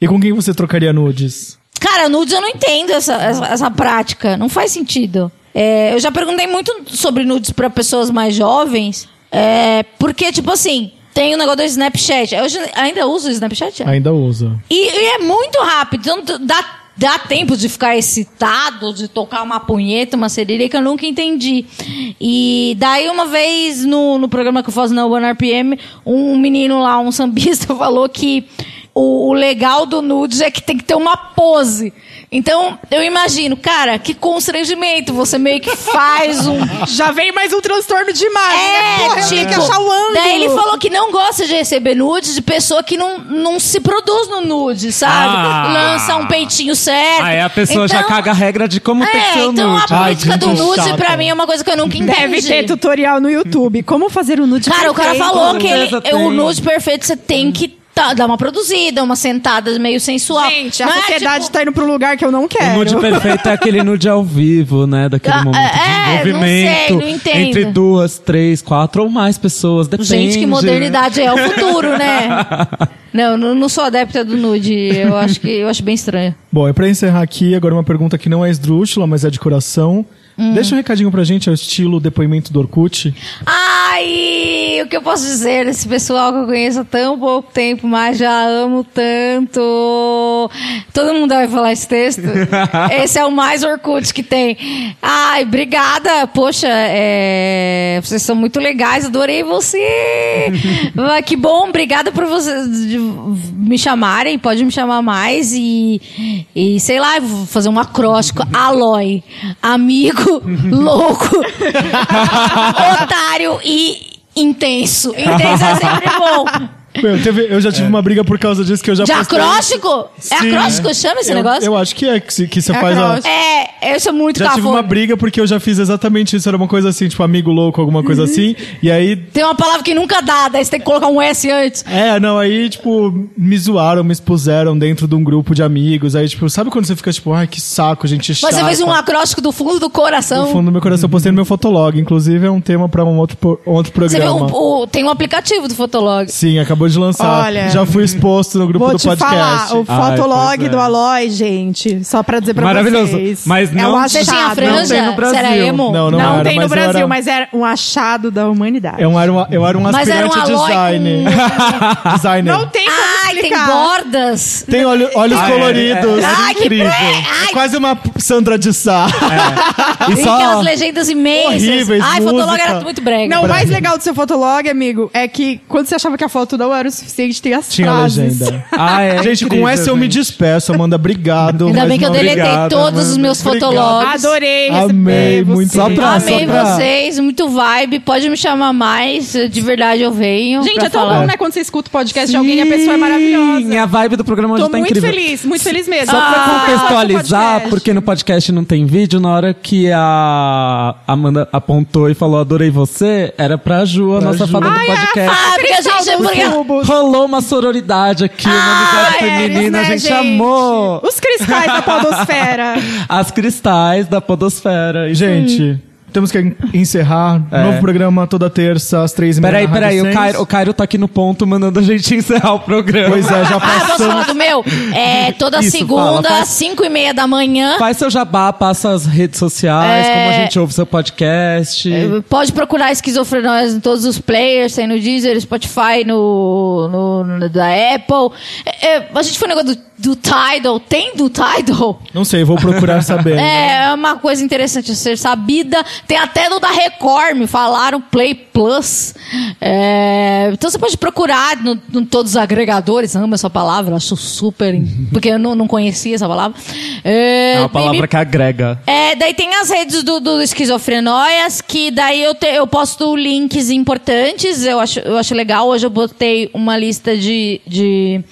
E com quem você trocaria nudes? Cara, nudes eu não entendo essa, essa, essa prática. Não faz sentido. É, eu já perguntei muito sobre nudes pra pessoas mais jovens. é, porque, tipo assim, tem o negócio do Snapchat. Eu ainda uso o Snapchat? Ainda usa. E, e é muito rápido. Então dá, dá tempo de ficar excitado, de tocar uma punheta, uma seririca, eu nunca entendi. E daí, uma vez, no, no programa que eu faço na One RPM, um menino lá, um sambista, falou que o, o legal do nudes é que tem que ter uma pose. Então, eu imagino, cara, que constrangimento. Você meio que faz um. Já vem mais um transtorno de imagem. né? É, Porra, tem que tipo, achar o ângulo. daí ele falou que não gosta de receber nudes de pessoa que não, não se produz no nude, sabe? Ah. Lança um peitinho certo. Aí a pessoa já Então- caga a regra de como tem que ser É, o então nude. a Ai, política do gente nude chata. pra mim é uma coisa que eu nunca entendi. Deve ter tutorial no YouTube. Como fazer o nude Cara, o cara perfeito. falou Com que ele, o nude perfeito você tem que tá- dá uma produzida, uma sentada meio sensual. Gente, a Não é, sociedade tipo, tá indo um lugar que eu não O quero. nude perfeito é aquele nude ao vivo, né? Daquele Ah, momento é, de não envolvimento sei, não entendo. entre duas, três, quatro ou mais pessoas. Depende. Gente, que modernidade é o futuro, né? Não, não, não sou adepta do nude. Eu acho que eu acho bem estranho. Bom, e pra encerrar aqui, agora uma pergunta que não é esdrúxula, mas é de coração. Hum. Deixa um recadinho pra gente, é o estilo depoimento do Orkut. Ai, o que eu posso dizer? Esse pessoal que eu conheço há tão pouco tempo, mas já amo tanto. Todo mundo vai falar esse texto. esse é o mais Orkut que tem. Ai, obrigada. Poxa, é, vocês são muito legais, adorei você. Que bom, obrigada por vocês me chamarem. Pode me chamar mais e, e sei lá, vou fazer um acróstico. Aloy, amigo, louco, otário e intenso. Intenso é sempre bom. Meu, teve- eu já tive uma briga por causa disso que eu já De postei. acróstico? É Sim. acróstico? Chama esse eu, negócio? Eu acho que é, que, se- que você É faz a... acróstico. É, eu sou muito Já tive cafona. uma briga porque eu já fiz exatamente isso. Era uma coisa assim, tipo, amigo louco, alguma coisa Uhum. assim. E aí Tem uma palavra que nunca dá, daí você tem que colocar um S antes. É, não, aí, tipo, me zoaram, me expuseram dentro de um grupo de amigos. Aí, tipo, sabe quando você fica, tipo, ai, que saco, gente chata. Mas você fez um acróstico do fundo do coração. No fundo do meu coração, eu postei no meu Fotolog. Inclusive, é um tema pra um outro, pro- outro Você viu, programa. o- o- tem um aplicativo do Fotolog. Sim, acabou de lançar. Olha, Já fui exposto no grupo Vou do te podcast. falar, o Ai, fotolog é. do Aloy, gente, só pra dizer pra Maravilhoso. vocês. Mas é não- um Você achado. tinha Não franja? tem no Brasil. emo? Não, não, Não, era, tem no Brasil, era- mas era um achado da humanidade. Eu era, um, eu era um Mas era um aspirante Aloy design. designer. Não tem como Ai, tem explicar. bordas. Tem olho- olhos Ah, é, coloridos. é. Ai, que incrível. É quase uma Sandra de Sá. E E só... aquelas legendas imensas. Horríveis, Ai, Fotolog música. era muito brega. Não, o mais legal do seu fotolog, amigo, é que quando você achava que a foto não era o suficiente, tem as Tinha frases. legenda. Ah, é gente, com essa eu me despeço, Amanda. Obrigado. Ainda bem que eu deletei obrigado, todos os Amanda. meus Obrigado. fotologs. Adorei Amei, muito. Só pra- Amei só pra- vocês, muito vibe. Pode me chamar mais. De verdade, eu venho. Gente, é tão falar. bom, né? Quando você escuta o podcast de alguém, a pessoa é maravilhosa. Sim, a vibe do programa hoje Tô tá muito incrível. feliz, muito feliz mesmo. Só pra Ah, contextualizar, porque no podcast não tem vídeo, na hora que a Amanda apontou e falou adorei você, era pra Ju, a Pra nossa Ju. fada do Ai, é, podcast. Ah, porque a gente... Porque... Rolou uma sororidade aqui, uma amizade Ah, feminina, eles, né, a gente, amou Os cristais da podosfera. as cristais da podosfera. Gente, temos que encerrar. É. Novo programa toda terça, às três e meia. Peraí, peraí, o. Cairo, o Cairo tá aqui no ponto mandando a gente encerrar o programa. Pois é, já Ah, posso falar passamos. do meu? É toda Isso, segunda, fala, às 5 e meia da manhã. Faz seu jabá, passa as redes sociais, É. como a gente ouve seu podcast. Pode procurar Esquizofrenóis em todos os players, tem no Deezer, Spotify, no, no, no- da Apple. É, é, a gente foi no negócio do, do Tidal, tem do Tidal? Não sei, vou procurar saber. É, é uma coisa interessante a ser sabida. Tem até no da Record, me falaram, Play Plus. É, então você pode procurar no, no todos os agregadores, amo essa palavra, acho super, porque eu não, não conhecia essa palavra. É, É uma me- palavra que agrega. é, daí tem as redes do, do Esquizofrenóias, que daí eu, te- eu posto links importantes, eu acho, eu acho legal. Hoje eu botei uma lista de, de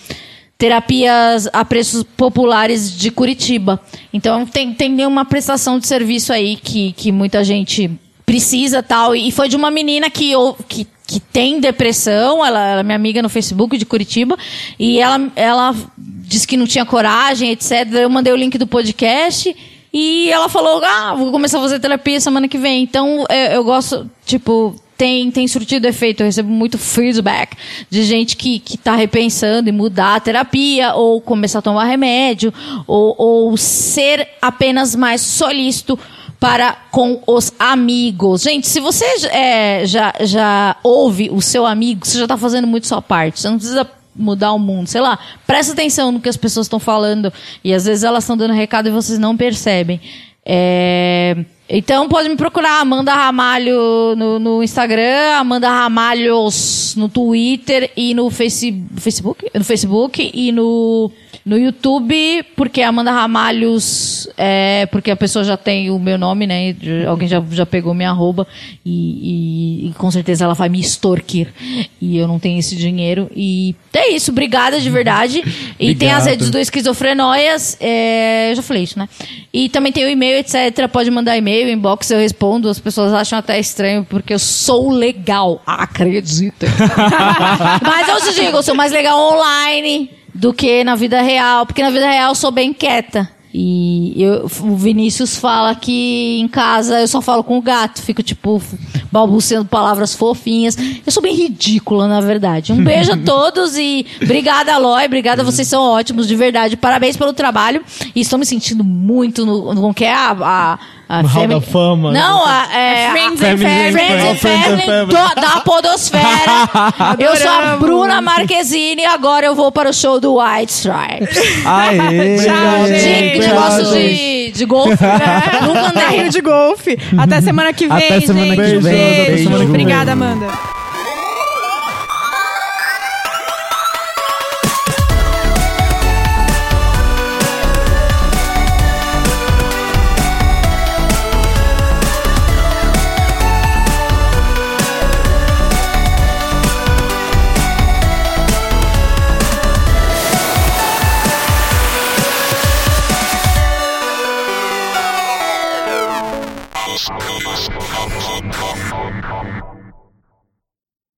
terapias a preços populares de Curitiba. Então tem, tem uma prestação de serviço aí que, que muita gente precisa tal. E foi de uma menina que, que, que tem depressão, ela, ela é minha amiga no Facebook de Curitiba, e ela, ela disse que não tinha coragem, etc. Eu mandei o link do podcast. E ela falou, ah, vou começar a fazer terapia semana que vem. Então, eu, eu gosto, tipo, tem, tem surtido efeito. Eu recebo muito feedback de gente que, que tá repensando em mudar a terapia, ou começar a tomar remédio, ou, ou ser apenas mais solícito para com os amigos. Gente, se você é, já, já ouve o seu amigo, você já tá fazendo muito sua parte. Você não precisa mudar o mundo, sei lá. Presta atenção no que as pessoas estão falando e às vezes elas estão dando recado e vocês não percebem. É, Então pode me procurar, Amanda Ramalho no, no Instagram, Amanda Ramalhos no Twitter e no face... Facebook, no Facebook e no No YouTube, porque Amanda Ramalhos, é, porque a pessoa já tem o meu nome, né? Alguém já, já pegou minha arroba e, e- e com certeza ela vai me extorquir. E eu não tenho esse dinheiro. E é isso, obrigada de verdade. E tem as redes do Esquizofrenóias, é, eu já falei isso, né? E também tem o e-mail, etc. Pode mandar e-mail, inbox, eu respondo. As pessoas acham até estranho, porque eu sou legal. Acreditem. Mas eu te digo, eu sou mais legal online do que na vida real, porque na vida real eu sou bem quieta. E eu- o Vinícius fala que em casa eu só falo com o gato, fico tipo balbuciando palavras fofinhas. Eu sou bem ridícula, na verdade. Um beijo a todos e obrigada, Aloy, obrigada, vocês são ótimos, de verdade. Parabéns pelo trabalho. E estou me sentindo muito no. no que é a. a a No Hall da Fama. Não, a, é, Friends a- and Family. Friends and Friends and Family Family. do- da Podosfera. eu sou a. Bruna Marquezine e agora eu vou para o show do White Stripes. Aê! Tchau, De, gente. de negócio de, de golfe. Nunca andei. De golfe. Até semana que vem, Até semana gente. que vem. Beijo. Beijo. Obrigada, Amanda.